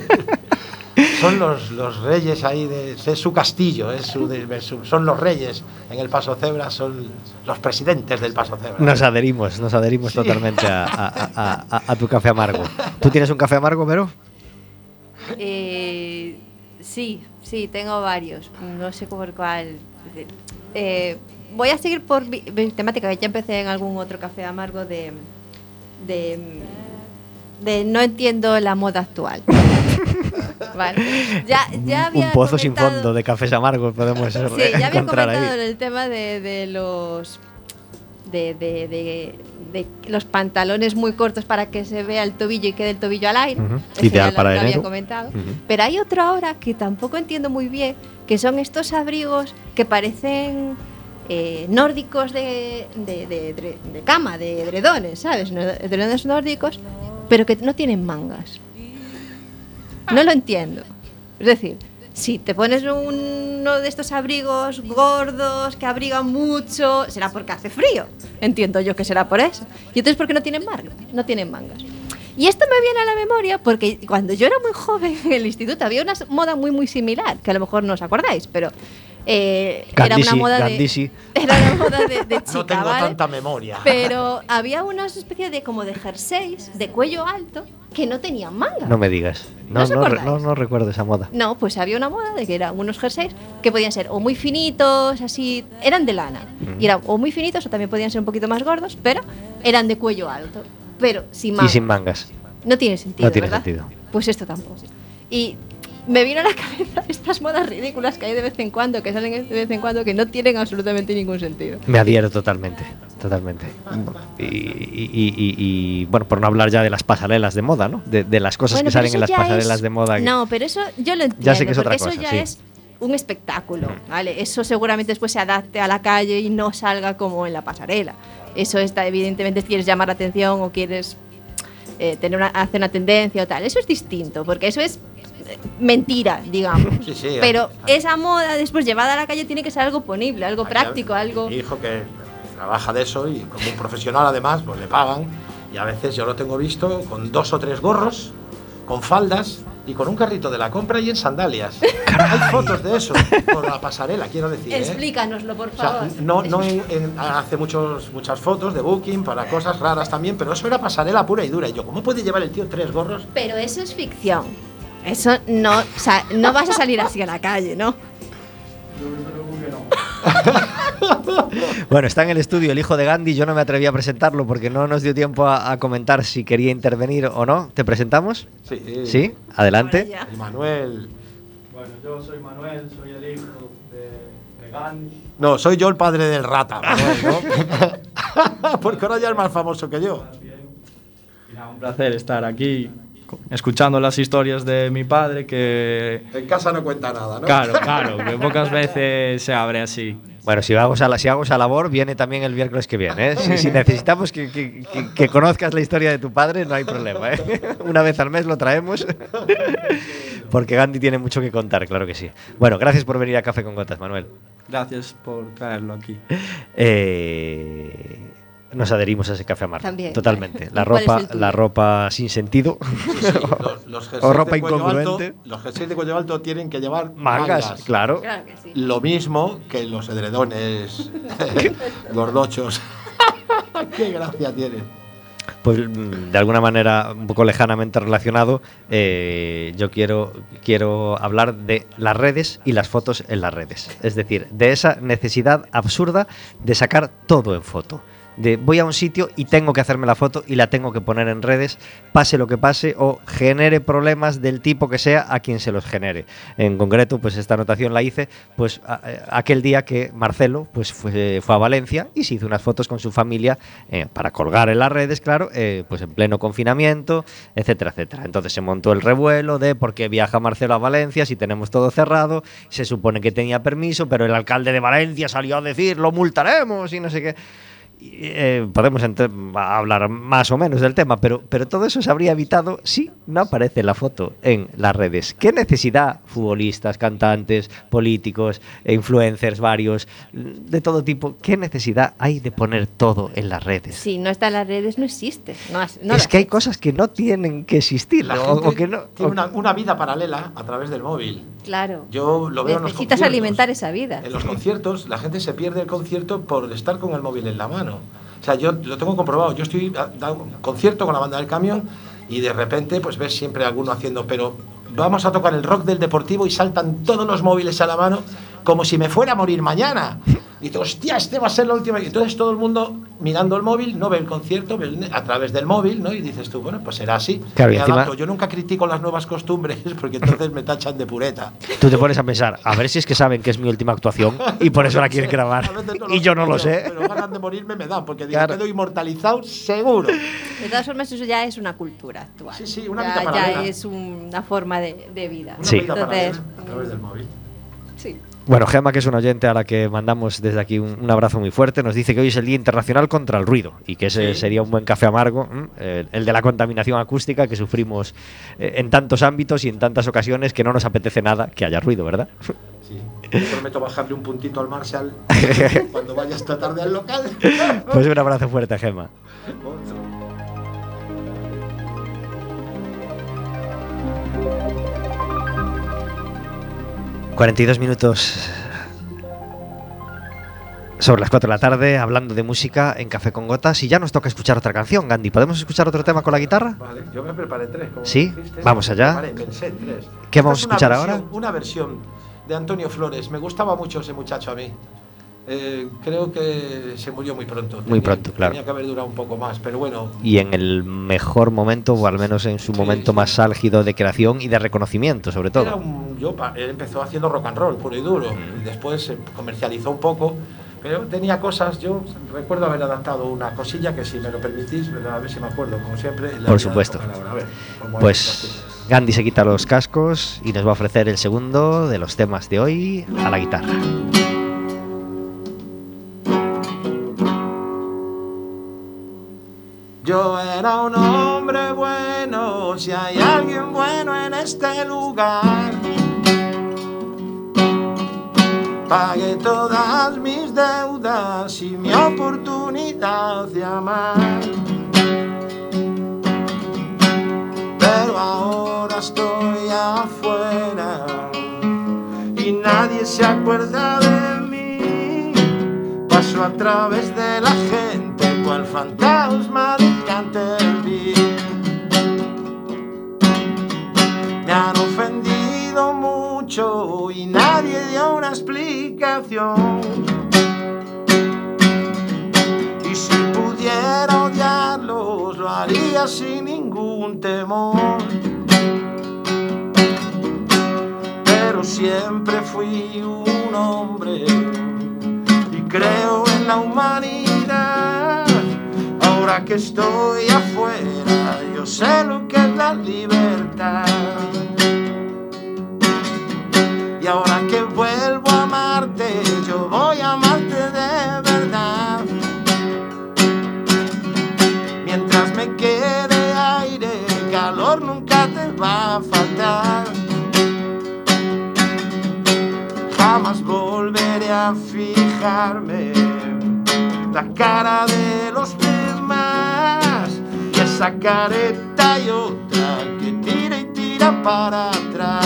Speaker 5: Son los, los reyes ahí, de, es su castillo, es su, de- su- son los reyes en el Paso Cebra, son los presidentes del Paso Cebra.
Speaker 2: Nos adherimos, nos adherimos totalmente a, a- a- a- a tu café amargo. ¿Tú tienes un café amargo, Vero?
Speaker 1: Eh, sí, sí, tengo varios. No sé por cuál. Eh, voy a seguir por vi- temática, que ya empecé en algún otro café amargo de, de, de no entiendo la moda actual. Vale. Ya, ya había
Speaker 2: un pozo sin fondo de cafés amargos podemos
Speaker 1: Sí, ya había comentado
Speaker 2: ahí.
Speaker 1: el tema de, de los de, de- de- de los pantalones muy cortos para que se vea el tobillo y quede el tobillo al aire.
Speaker 2: Ujú.
Speaker 1: Eso
Speaker 2: Ideal
Speaker 1: lo-
Speaker 2: para
Speaker 1: lo había comentado. Pero hay otro ahora que tampoco entiendo muy bien, que son estos abrigos que parecen eh, nórdicos de, cama, de edredones, ¿sabes? Edredones nórdicos, pero que no tienen mangas. No lo entiendo. Es decir, si te pones uno de estos abrigos gordos que abrigan mucho, será porque hace frío. Entiendo yo que será por eso. Y entonces, ¿por qué no tienen mangas? No tienen mangas. Y esto me viene a la memoria porque cuando yo era muy joven en el instituto había una moda muy muy similar, que a lo mejor no os acordáis, pero eh, era una moda de era una moda de, de chica,
Speaker 5: no tengo
Speaker 1: ¿vale?
Speaker 5: tanta memoria.
Speaker 1: Pero había unas especie de como de jerseys de cuello alto que no tenían manga.
Speaker 2: No me digas.
Speaker 1: ¿No
Speaker 2: No,
Speaker 1: os
Speaker 2: no, re-
Speaker 1: acordáis?
Speaker 2: no, no recuerdo esa moda.
Speaker 1: No, pues había una moda de que eran unos jerseys que podían ser o muy finitos, así, eran de lana. Y eran o muy finitos o también podían ser un poquito más gordos, pero eran de cuello alto. Pero sin
Speaker 2: Y
Speaker 1: manga.
Speaker 2: sin mangas.
Speaker 1: No tiene sentido,
Speaker 2: No tiene
Speaker 1: ¿verdad?
Speaker 2: sentido.
Speaker 1: Pues esto tampoco. Y me vino a la cabeza estas modas ridículas que hay de vez en cuando, que salen de vez en cuando, que no tienen absolutamente ningún sentido.
Speaker 2: Me adhiero totalmente, totalmente. Y, y- y- y- y, bueno, por no hablar ya de las pasarelas de moda, ¿no? De, de las cosas
Speaker 1: Bueno,
Speaker 2: que salen en las pasarelas
Speaker 1: es-
Speaker 2: de moda.
Speaker 1: No, pero eso yo lo entiendo.
Speaker 2: Ya sé que es otra cosa,
Speaker 1: eso ya
Speaker 2: sí.
Speaker 1: es un espectáculo, ¿vale? Eso seguramente después se adapte a la calle y no salga como en la pasarela. Eso está, evidentemente, si quieres llamar la atención o quieres eh, tener una, hacer una tendencia o tal. Eso es distinto, porque eso es eh, mentira, digamos.
Speaker 5: Sí, sí,
Speaker 1: Pero esa moda después llevada a la calle tiene que ser algo ponible, algo práctico, algo...
Speaker 5: Mi hijo que trabaja de eso y como un profesional además, pues le pagan. Y a veces yo lo tengo visto con dos o tres gorros, con faldas y con un carrito de la compra y en sandalias. Hay fotos de eso por la pasarela, quiero decir. ¿eh?
Speaker 1: Explícanoslo, por
Speaker 5: O sea,
Speaker 1: favor.
Speaker 5: no, no en- en- hace muchos, muchas fotos de Booking para cosas raras también, pero eso era pasarela pura y dura. Y yo, ¿cómo puede llevar el tío tres gorros?
Speaker 1: Pero eso es ficción. Eso no, o sea, no vas a salir así a la calle, ¿no?
Speaker 2: Bueno, está en el estudio el hijo de Gandhi. Yo no me atreví a presentarlo porque no nos dio tiempo a, a comentar si quería intervenir o no. ¿Te presentamos?
Speaker 5: Sí.
Speaker 2: Sí, adelante.
Speaker 5: Manuel.
Speaker 7: Bueno, yo soy Manuel, soy el hijo de, de Gandhi.
Speaker 5: No, soy yo el padre del rata, Manuel, ¿no? Porque ahora ya es más famoso que yo.
Speaker 7: Un placer estar aquí escuchando las historias de mi padre que...
Speaker 5: En casa no cuenta nada, ¿no?
Speaker 7: Claro, claro, que pocas veces se abre así.
Speaker 2: Bueno, si hago esa, si hago esa labor, viene también el miércoles que viene. ¿eh? Si, si necesitamos que, que- que- que conozcas la historia de tu padre, no hay problema. ¿eh? Una vez al mes lo traemos. Porque Gandhi tiene mucho que contar, claro que sí. Bueno, gracias por venir a Café con Gotas, Manuel.
Speaker 7: Gracias por traerlo aquí.
Speaker 2: Eh, nos adherimos a ese café amargo.
Speaker 1: También.
Speaker 2: Totalmente. La
Speaker 1: ¿Y cuál es
Speaker 2: ropa, la ropa sin sentido.
Speaker 5: Sí, sí, los, los
Speaker 2: O ropa incongruente.
Speaker 5: alto- los jerseys de cuello alto tienen que llevar
Speaker 2: Mangas,
Speaker 5: mangas.
Speaker 2: claro.
Speaker 1: Claro que sí.
Speaker 5: Lo mismo que los edredones gordochos. Qué gracia tienen.
Speaker 2: Pues mm, de alguna manera un poco lejanamente relacionado, eh, yo quiero, quiero hablar de las redes y las fotos en las redes. Es decir, de esa necesidad absurda de sacar todo en foto. De voy a un sitio y tengo que hacerme la foto y la tengo que poner en redes, pase lo que pase o genere problemas del tipo que sea a quien se los genere. En concreto, pues esta anotación la hice pues a- aquel día que Marcelo pues fue, fue a Valencia y se hizo unas fotos con su familia eh, para colgar en las redes, claro, eh, pues en pleno confinamiento, etcétera, etcétera. Entonces se montó el revuelo de por qué viaja Marcelo a Valencia si tenemos todo cerrado, se supone que tenía permiso, pero el alcalde de Valencia salió a decir lo multaremos y no sé qué. Eh, podemos hablar más o menos del tema, pero, pero todo eso se habría evitado si no aparece la foto en las redes. ¿Qué necesidad futbolistas, cantantes, políticos, influencers varios, de todo tipo, qué necesidad hay de poner todo en las redes?
Speaker 1: Si no está en las redes, no existe. No, has- no
Speaker 2: es que hay cosas que no tienen que existir
Speaker 5: La
Speaker 2: o,
Speaker 5: gente
Speaker 2: o que no.
Speaker 5: tiene
Speaker 2: o-
Speaker 5: una, una vida paralela a través del móvil.
Speaker 1: Claro.
Speaker 5: Yo lo veo en los
Speaker 1: Necesitas
Speaker 5: conciertos.
Speaker 1: alimentar esa vida.
Speaker 5: En los conciertos, la gente se pierde el concierto por estar con el móvil en la mano. O sea, yo lo tengo comprobado. Yo estoy a- da un concierto con la banda del camión y de repente, pues ves siempre alguno haciendo, pero vamos a tocar el rock del deportivo y saltan todos los móviles a la mano como si me fuera a morir mañana. Y dices, hostia, este va a ser la última. Y entonces todo el mundo mirando el móvil, no ve el concierto, ve el- a través del móvil, ¿no? Y dices tú, bueno, pues será así.
Speaker 2: Claro, y encima-.
Speaker 5: Yo nunca critico las nuevas costumbres porque entonces me tachan de pureta.
Speaker 2: Tú te pones a pensar, a ver si es que saben que es mi última actuación y por eso la quieren grabar. Y yo no lo sé.
Speaker 5: Pero ganas de morirme me dan, porque digo,
Speaker 2: Claro.
Speaker 5: quedo inmortalizado seguro.
Speaker 1: De todas formas, eso ya es una cultura actual.
Speaker 5: Sí, sí, una
Speaker 1: ya,
Speaker 5: vida
Speaker 1: ya es una forma de, de vida.
Speaker 5: Una
Speaker 2: Sí.
Speaker 5: vida paralela
Speaker 1: Entonces,
Speaker 5: a través del móvil.
Speaker 1: sí.
Speaker 2: Bueno, Gema, que es una oyente a la que mandamos desde aquí un, un abrazo muy fuerte, nos dice que hoy es el Día Internacional contra el Ruido y que ese
Speaker 5: Sí.
Speaker 2: sería un buen café amargo, el, el de la contaminación acústica que sufrimos eh, en tantos ámbitos y en tantas ocasiones que no nos apetece nada que haya ruido, ¿verdad?
Speaker 5: Sí. Te prometo bajarle un puntito al Marshall cuando vaya esta tarde al local.
Speaker 2: Pues un abrazo fuerte, Gema.
Speaker 5: Otro.
Speaker 2: 42 minutos sobre las 4 de la tarde, hablando de música en Café con Gotas y ya nos toca escuchar otra canción, Gandhi. ¿Podemos escuchar otro tema con la guitarra?
Speaker 5: Vale, yo me preparé tres. como
Speaker 2: ¿Sí?
Speaker 5: dijiste.
Speaker 2: Vamos allá.
Speaker 5: Vale, pensé en tres.
Speaker 2: ¿Qué
Speaker 5: Esta
Speaker 2: vamos a escuchar
Speaker 5: versión-
Speaker 2: ahora?
Speaker 5: Una versión de Antonio Flores. Me gustaba mucho ese muchacho a mí. Eh, creo que se murió muy pronto.
Speaker 2: Muy
Speaker 5: Tenía-
Speaker 2: pronto, claro.
Speaker 5: Tenía que haber durado un poco más, pero bueno,
Speaker 2: Y en el mejor momento, o al menos en su
Speaker 5: Sí,
Speaker 2: momento
Speaker 5: sí.
Speaker 2: más álgido de creación y de reconocimiento, sobre
Speaker 5: Era
Speaker 2: todo.
Speaker 5: un, yo, él empezó haciendo rock and roll puro y duro. Y después se comercializó un poco. Pero tenía cosas, yo recuerdo haber adaptado una cosilla que si me lo permitís, a ver si me acuerdo, como siempre.
Speaker 2: Por supuesto.
Speaker 5: A ver, ¿cómo es esta
Speaker 2: Pues? Gandhi se quita los cascos y nos va a ofrecer el segundo de los temas de hoy a la guitarra.
Speaker 5: Lugar. Pagué todas mis deudas y mi oportunidad de amar. Pero ahora estoy afuera y nadie se acuerda de mí. Paso a través de la gente cual fantasma de Canterville. Explicación. Y si pudiera odiarlos, lo haría sin ningún temor. Pero siempre fui un hombre y creo en la humanidad. Ahora que estoy afuera, yo sé lo que es la libertad. Y ahora que vuelvo a amarte, yo voy a amarte de verdad. Mientras me quede aire, calor nunca te va a faltar. Jamás volveré a fijarme la cara de los demás y esa careta y otra que tira y tira para atrás.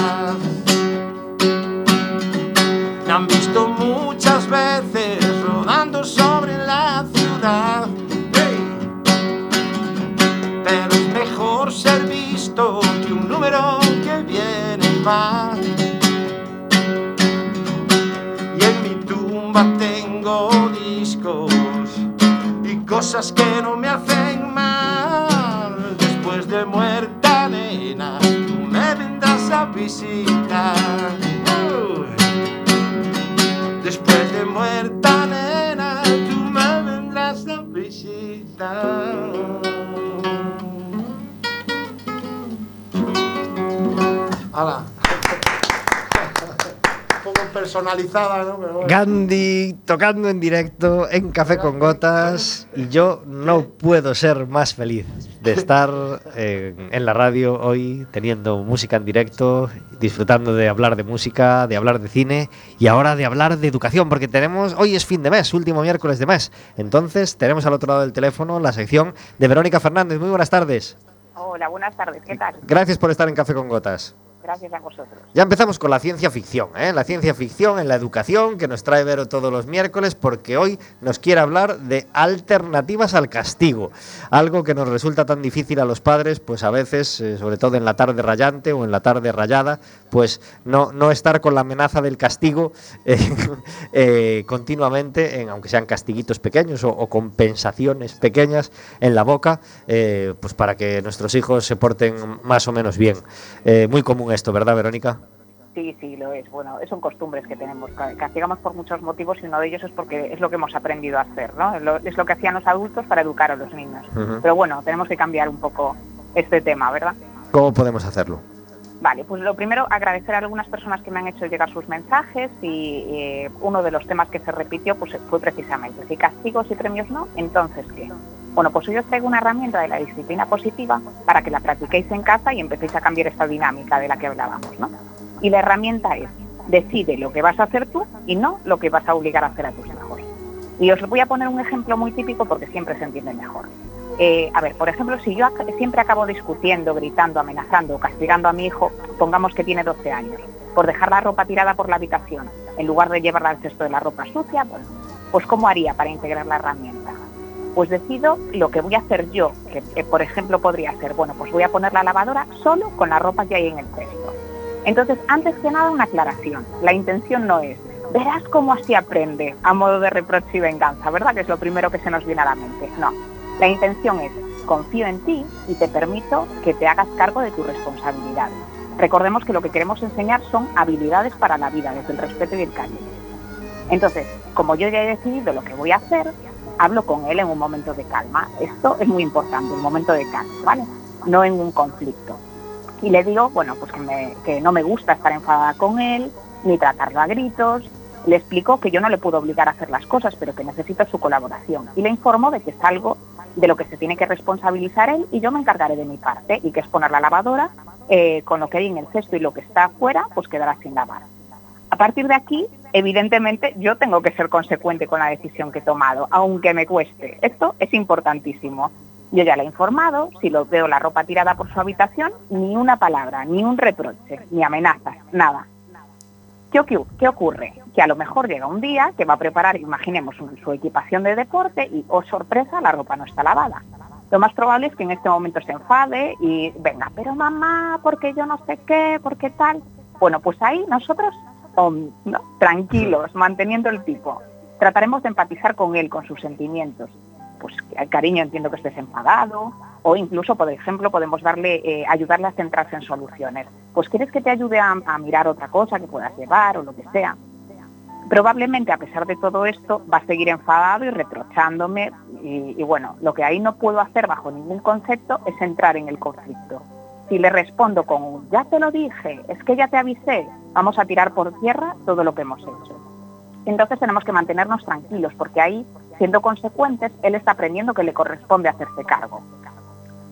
Speaker 5: Pero bueno.
Speaker 2: Gandhi tocando en directo en Café con Gotas y yo no puedo ser más feliz de estar eh, en la radio hoy teniendo música en directo, disfrutando de hablar de música, de hablar de cine y ahora de hablar de educación porque tenemos hoy es fin de mes, último miércoles de mes. Entonces tenemos al otro lado del teléfono la sección de Verónica Fernández. Muy buenas tardes.
Speaker 8: Hola, buenas tardes, ¿qué tal?
Speaker 2: Gracias por estar en Café con Gotas.
Speaker 8: Gracias a vosotros.
Speaker 2: Ya empezamos con la ciencia ficción, ¿eh? la ciencia ficción en la educación que nos trae Vero todos los miércoles porque hoy nos quiere hablar de alternativas al castigo, algo que nos resulta tan difícil a los padres, pues a veces, eh, sobre todo en la tarde rayante o en la tarde rayada, pues no, no estar con la amenaza del castigo eh, eh, continuamente, en, aunque sean castiguitos pequeños o, o compensaciones pequeñas en la boca, eh, pues para que nuestros hijos se porten más o menos bien. Eh, muy común esto, ¿verdad, Verónica?
Speaker 8: Sí, sí, lo es. Bueno, son costumbres que tenemos. Ca- Castigamos por muchos motivos y uno de ellos es porque es lo que hemos aprendido a hacer, ¿no? Es lo, que hacían los adultos para educar a los niños. Pero bueno, tenemos que cambiar un poco este tema, ¿verdad?
Speaker 2: ¿Cómo podemos hacerlo?
Speaker 8: Vale, pues lo primero, agradecer a algunas personas que me han hecho llegar sus mensajes y eh, uno de los temas que se repitió pues, fue precisamente si castigos y premios no, entonces ¿qué? Bueno, pues hoy os traigo una herramienta de la disciplina positiva para que la practiquéis en casa y empecéis a cambiar esta dinámica de la que hablábamos, ¿no? Y la herramienta es, decide lo que vas a hacer tú y no lo que vas a obligar a hacer a tus hijos. Y os voy a poner un ejemplo muy típico porque siempre se entiende mejor. Eh, a ver, por ejemplo, si yo siempre acabo discutiendo, gritando, amenazando castigando a mi hijo, pongamos que tiene 12 años, por dejar la ropa tirada por la habitación, en lugar de llevarla al cesto de la ropa sucia, bueno, pues ¿cómo haría para integrar la herramienta? Pues decido lo que voy a hacer yo, que eh, por ejemplo podría ser, bueno, pues voy a poner la lavadora solo con la ropa que hay en el cesto. Entonces, antes que nada, una aclaración. La intención no es, verás cómo así aprende, a modo de reproche y venganza, ¿verdad? Que es lo primero que se nos viene a la mente. No, la intención es, confío en ti y te permito que te hagas cargo de tu responsabilidad. Recordemos que lo que queremos enseñar son habilidades para la vida, desde el respeto y el cariño. Entonces, como yo ya he decidido lo que voy a hacer, hablo con él en un momento de calma. Esto es muy importante, un momento de calma, ¿vale? No en un conflicto. Y le digo, bueno, pues que, me- no me gusta estar enfadada con él, ni tratarlo a gritos. Le explico que yo no le puedo obligar a hacer las cosas, pero que necesito su colaboración. Y le informo de que es algo de lo que se tiene que responsabilizar él y yo me encargaré de mi parte, y que es poner la lavadora eh, con lo que hay en el cesto y lo que está afuera, pues quedará sin lavar. A partir de aquí, evidentemente, yo tengo que ser consecuente con la decisión que he tomado, aunque me cueste. Esto es importantísimo. Yo ya le he informado, si lo veo la ropa tirada por su habitación, ni una palabra, ni un reproche, ni amenazas, nada. ¿Qué, ocu- qué ocurre? Que a lo mejor llega un día que va a preparar, imaginemos, su equipación de deporte y, oh sorpresa, la ropa no está lavada. Lo más probable es que en este momento se enfade y venga, pero mamá, porque yo no sé qué, porque tal. Bueno, pues ahí nosotros, um, no, tranquilos, manteniendo el tipo. Trataremos de empatizar con él, con sus sentimientos. Pues el cariño entiendo que estés enfadado, o incluso, por ejemplo, podemos darle, eh, ayudarle a centrarse en soluciones. Pues quieres que te ayude a, mirar otra cosa que puedas llevar o lo que sea. Probablemente, a pesar de todo esto, va a seguir enfadado y reprochándome. Y, y bueno, lo que ahí no puedo hacer bajo ningún concepto es entrar en el conflicto. Si le respondo con un ya te lo dije, es que ya te avisé, vamos a tirar por tierra todo lo que hemos hecho. Entonces tenemos que mantenernos tranquilos porque ahí, siendo consecuentes, él está aprendiendo que le corresponde hacerse cargo.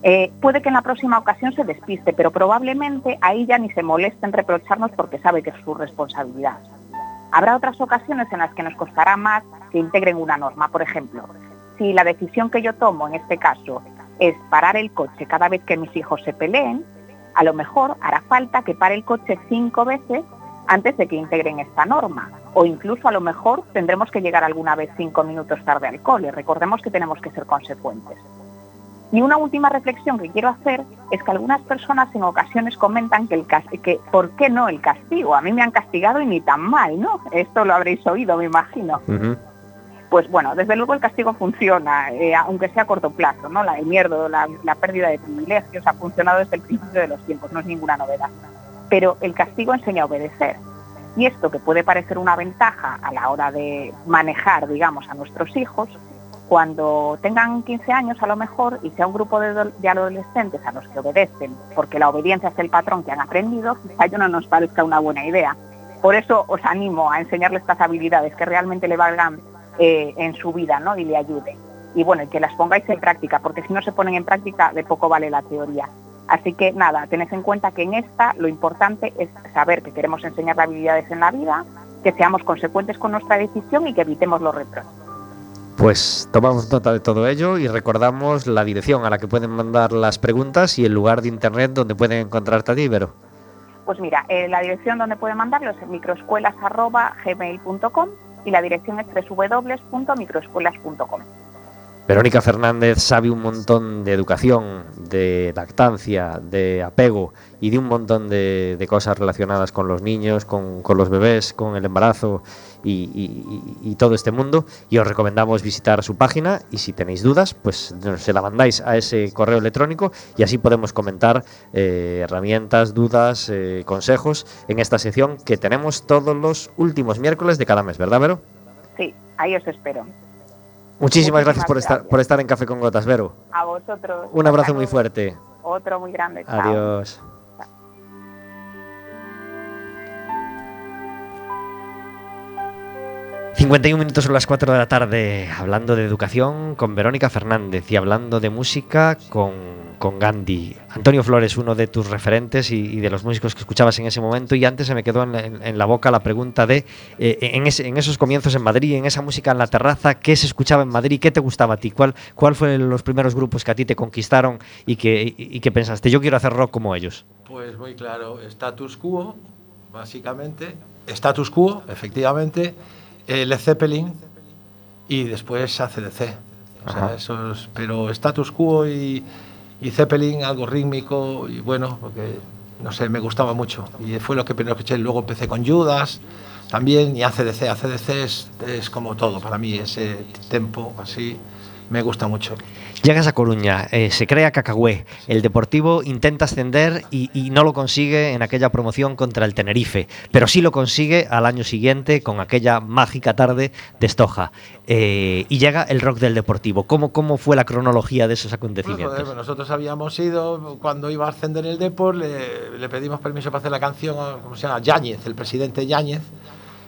Speaker 8: Eh, puede que en la próxima ocasión se despiste, pero probablemente ahí ya ni se moleste en reprocharnos porque sabe que es su responsabilidad. Habrá otras ocasiones en las que nos costará más que integren una norma. Por ejemplo, si la decisión que yo tomo en este caso es parar el coche cada vez que mis hijos se peleen, a lo mejor hará falta que pare el coche cinco veces antes de que integren esta norma. O incluso a lo mejor tendremos que llegar alguna vez cinco minutos tarde al cole. Recordemos que tenemos que ser consecuentes. Y una última reflexión que quiero hacer es que algunas personas en ocasiones comentan que, el que ¿por qué no el castigo? A mí me han castigado y ni tan mal, ¿no? Esto lo habréis oído, me imagino. Pues bueno, desde luego el castigo funciona, eh, aunque sea a corto plazo, ¿no? La, el la, la pérdida de privilegios ha funcionado desde el principio de los tiempos, no es ninguna novedad. Pero el castigo enseña a obedecer. Y esto que puede parecer una ventaja a la hora de manejar, digamos, a nuestros hijos, cuando tengan 15 años a lo mejor y sea un grupo de, adolescentes a los que obedecen, porque la obediencia es el patrón que han aprendido, quizá yo no nos parezca una buena idea. Por eso os animo a enseñarles estas habilidades que realmente le valgan eh, en su vida ¿no? y le ayuden. Y bueno, y que las pongáis en práctica, porque si no se ponen en práctica, de poco vale la teoría. Así que nada, tened en cuenta que en esta lo importante es saber que queremos enseñar habilidades en la vida, que seamos consecuentes con nuestra decisión y que evitemos los reproches.
Speaker 2: Pues tomamos nota de todo ello y recordamos la dirección a la que pueden mandar las preguntas y el lugar de internet donde pueden encontrarte a ti, Vero.
Speaker 8: Pues mira, eh, la dirección donde pueden mandarlo es microescuelas.gmail.com y la dirección es www.microescuelas.com.
Speaker 2: Verónica Fernández sabe un montón de educación, de lactancia, de apego y de un montón de, de cosas relacionadas con los niños, con, con, los bebés, con el embarazo y, y, y, todo este mundo. Y os recomendamos visitar su página y si tenéis dudas, pues se la mandáis a ese correo electrónico y así podemos comentar eh, herramientas, dudas, eh, consejos en esta sección que tenemos todos los últimos miércoles de cada mes, ¿verdad, Vero?
Speaker 8: Sí, ahí os espero.
Speaker 2: Muchísimas, gracias, por estar, por estar en Café con Gotas, Vero.
Speaker 8: A vosotros.
Speaker 2: Un abrazo muy fuerte.
Speaker 8: Otro muy grande. Chao.
Speaker 2: 51 minutos son las 4 de la tarde, hablando de educación con Verónica Fernández y hablando de música con, con Gandhi. Antonio Flores, uno de tus referentes y, y, de los músicos que escuchabas en ese momento, y antes se me quedó en, en, en la boca la pregunta de, eh, en, en, esos comienzos en Madrid, en esa música en la terraza, ¿qué se escuchaba en Madrid? ¿Qué te gustaba a ti? ¿Cuál, cuál fue los primeros grupos que a ti te conquistaron y que, y, y que pensaste, yo quiero hacer rock como ellos?
Speaker 5: Pues muy claro, Status Quo, básicamente. Status Quo, efectivamente eh, Led Zeppelin y después ACDC. O sea, esos, pero status quo y, y, Zeppelin, algo rítmico y bueno, porque no sé, me gustaba mucho. Y fue lo que primero escuché. Luego empecé con Judas también y ACDC. ACDC es, es como todo para mí, ese tempo así me gusta mucho.
Speaker 2: Llegas a Coruña, eh, se crea Cacahué, el Deportivo intenta ascender y, no lo consigue en aquella promoción contra el Tenerife, pero sí lo consigue al año siguiente con aquella mágica tarde de Estoja. Eh, y llega el rock del Deportivo. ¿Cómo, cómo fue la cronología de esos acontecimientos?
Speaker 5: Nosotros habíamos ido, cuando iba a ascender el Deport, le, pedimos permiso para hacer la canción, ¿cómo se llama? Yáñez, el presidente Yáñez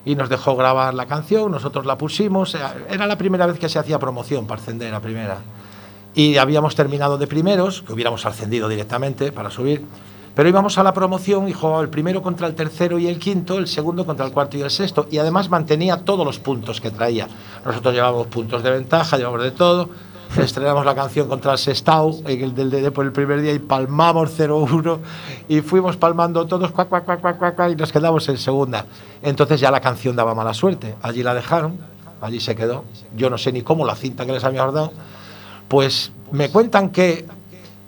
Speaker 5: y nos dejó grabar la canción, nosotros la pusimos, era la primera vez que se hacía promoción para ascender a primera. Y habíamos terminado de primeros, que hubiéramos ascendido directamente para subir, pero íbamos a la promoción y jugaba el primero contra el tercero y el quinto, el segundo contra el cuarto y el sexto, y además mantenía todos los puntos que traía. Nosotros llevábamos puntos de ventaja, llevábamos de todo, estrenamos la canción contra el Sestao en el del DD por el primer día y palmamos 0-1 y fuimos palmando todos cuac, cuac, cuac, cuac, y nos quedamos en segunda. Entonces ya la canción daba mala suerte. Allí la dejaron, allí se quedó. Yo no sé ni cómo la cinta que les habíamos dado. Pues me cuentan que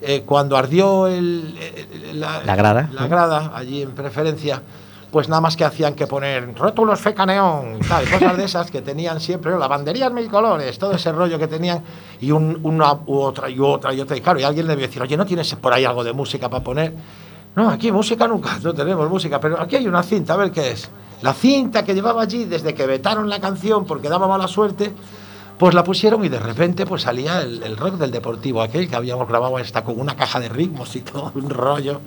Speaker 5: eh, cuando ardió el, el, la,
Speaker 2: la, grada.
Speaker 5: la grada allí en preferencia, pues nada más que hacían que poner rótulos feca neón, tal, cosas de esas que tenían siempre, lavanderías mil colores, todo ese rollo que tenían, y un, una u otra y otra y otra. Y claro, y alguien le debe decir, oye, ¿no tienes por ahí algo de música para poner? No, aquí música nunca, no tenemos música, pero aquí hay una cinta, a ver qué es. La cinta que llevaba allí desde que vetaron la canción porque daba mala suerte, pues la pusieron y de repente pues salía el, el rock del deportivo aquel que habíamos grabado hasta con una caja de ritmos y todo un rollo.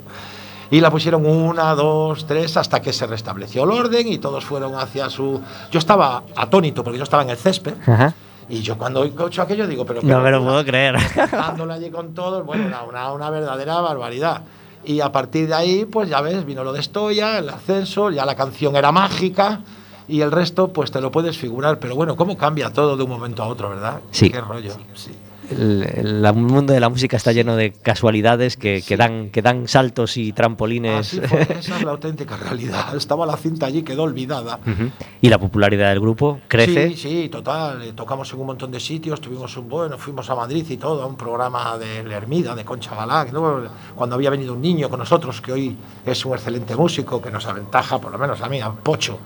Speaker 5: Y la pusieron una, dos, tres, hasta que se restableció el orden y todos fueron hacia su... Yo estaba atónito porque yo estaba en el césped.
Speaker 2: Ajá.
Speaker 5: Y yo cuando oigo aquello digo, pero...
Speaker 2: No me lo puedo creer.
Speaker 5: Dándole allí con todos, bueno, una, una, una verdadera barbaridad. Y a partir de ahí, pues ya ves, vino lo de Estoya, el ascenso, ya la canción era mágica y el resto pues te lo puedes figurar. Pero bueno, ¿cómo cambia todo de un momento a otro, verdad?
Speaker 2: Sí.
Speaker 5: Qué rollo. Sí.
Speaker 2: El, el- mundo de la música está lleno de casualidades que, que dan, que dan saltos y trampolines.
Speaker 5: Así fue, esa es la auténtica realidad. Estaba la cinta allí, quedó olvidada.
Speaker 2: Ujú. y la popularidad del grupo crece.
Speaker 5: Sí, sí, total. eh, Tocamos en un montón de sitios, tuvimos un bueno, fuimos a Madrid y todo, a un programa de La Hermida, de Concha Galá, ¿no? cuando había venido un niño con nosotros, que hoy es un excelente músico, que nos aventaja, por lo menos a mí, a Pocho,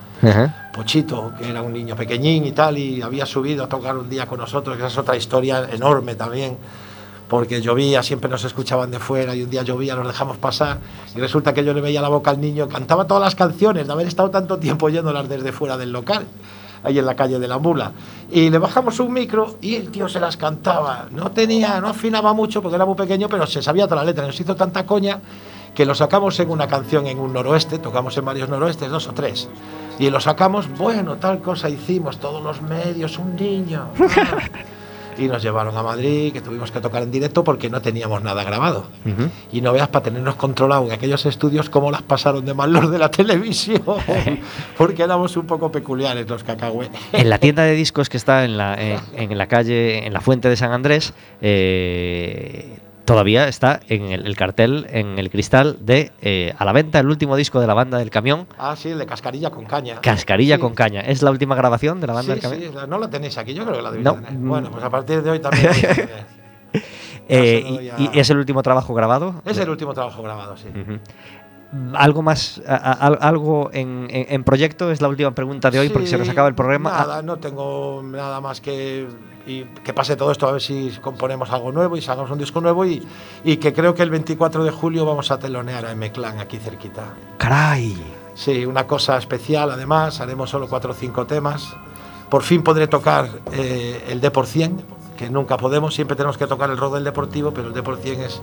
Speaker 5: Pochito, que era un niño pequeñín y tal, y había subido a tocar un día con nosotros, que esa es otra historia enorme también, porque llovía, siempre nos escuchaban de fuera, y un día llovía, nos dejamos pasar, y resulta que yo le veía la boca al niño, cantaba todas las canciones, de haber estado tanto tiempo oyéndolas desde fuera del local, ahí en la calle de la Mula, y le bajamos un micro y el tío se las cantaba, no tenía, no afinaba mucho porque era muy pequeño, pero se sabía toda la letra, nos hizo tanta coña que lo sacamos en una canción en un noroeste, tocamos en varios noroestes, dos o tres, y lo sacamos, bueno, tal cosa hicimos, todos los medios, un niño. y nos llevaron a Madrid, que tuvimos que tocar en directo porque no teníamos nada grabado. Y no veas para tenernos controlado en aquellos estudios cómo las pasaron de mal los de la televisión, porque éramos un poco peculiares los cacagüe.
Speaker 2: En la tienda de discos que está en la, en, en la calle, en la Fuente de San Andrés, eh, todavía está en el, el cartel, en el cristal de eh, a la venta el último disco de la banda del camión,
Speaker 5: Ah, sí, el de cascarilla con caña.
Speaker 2: Cascarilla
Speaker 5: Sí.
Speaker 2: con caña. ¿Es la última grabación de la banda
Speaker 5: Sí,
Speaker 2: del camión?
Speaker 5: sí, no la tenéis aquí, yo creo que la debéis
Speaker 2: No.
Speaker 5: tener. Bueno, pues a partir de hoy también.
Speaker 2: Eh, y, y es el último trabajo grabado?
Speaker 5: Es el último trabajo grabado, sí.
Speaker 2: ¿Algo más, a- a- al- algo en, en- en proyecto? Es la última pregunta de hoy porque se nos
Speaker 5: Sí,
Speaker 2: acaba el programa.
Speaker 5: Nada, no tengo nada más que y que pase todo esto a ver si componemos algo nuevo y sacamos un disco nuevo y, y que creo que el 24 de julio vamos a telonear a M-Clan aquí cerquita.
Speaker 2: ¡Caray!
Speaker 5: Sí, una cosa especial además, haremos solo cuatro o cinco temas. Por fin podré tocar eh, el D por 100, que nunca podemos, siempre tenemos que tocar el rock del deportivo, pero el D por 100 es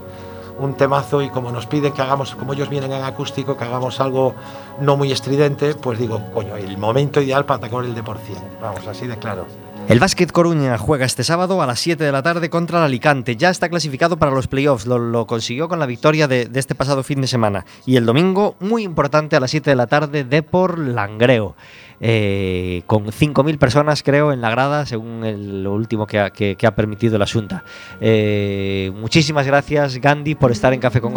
Speaker 5: un temazo y como nos piden que hagamos, como ellos vienen en acústico, que hagamos algo no muy estridente, pues digo, coño, el momento ideal para tocar el D por 100. Vamos, así de claro.
Speaker 2: El Básquet Coruña juega este sábado a las 7 de la tarde contra el Alicante. Ya está clasificado para los playoffs. Lo, lo consiguió con la victoria de, de este pasado fin de semana. Y el domingo, muy importante, a las 7 de la tarde, de por Langreo. Eh, con 5.000 personas, creo, en la grada, según lo último que ha, permitido la Asunta. muchísimas gracias, Gandhi, por estar en Café con.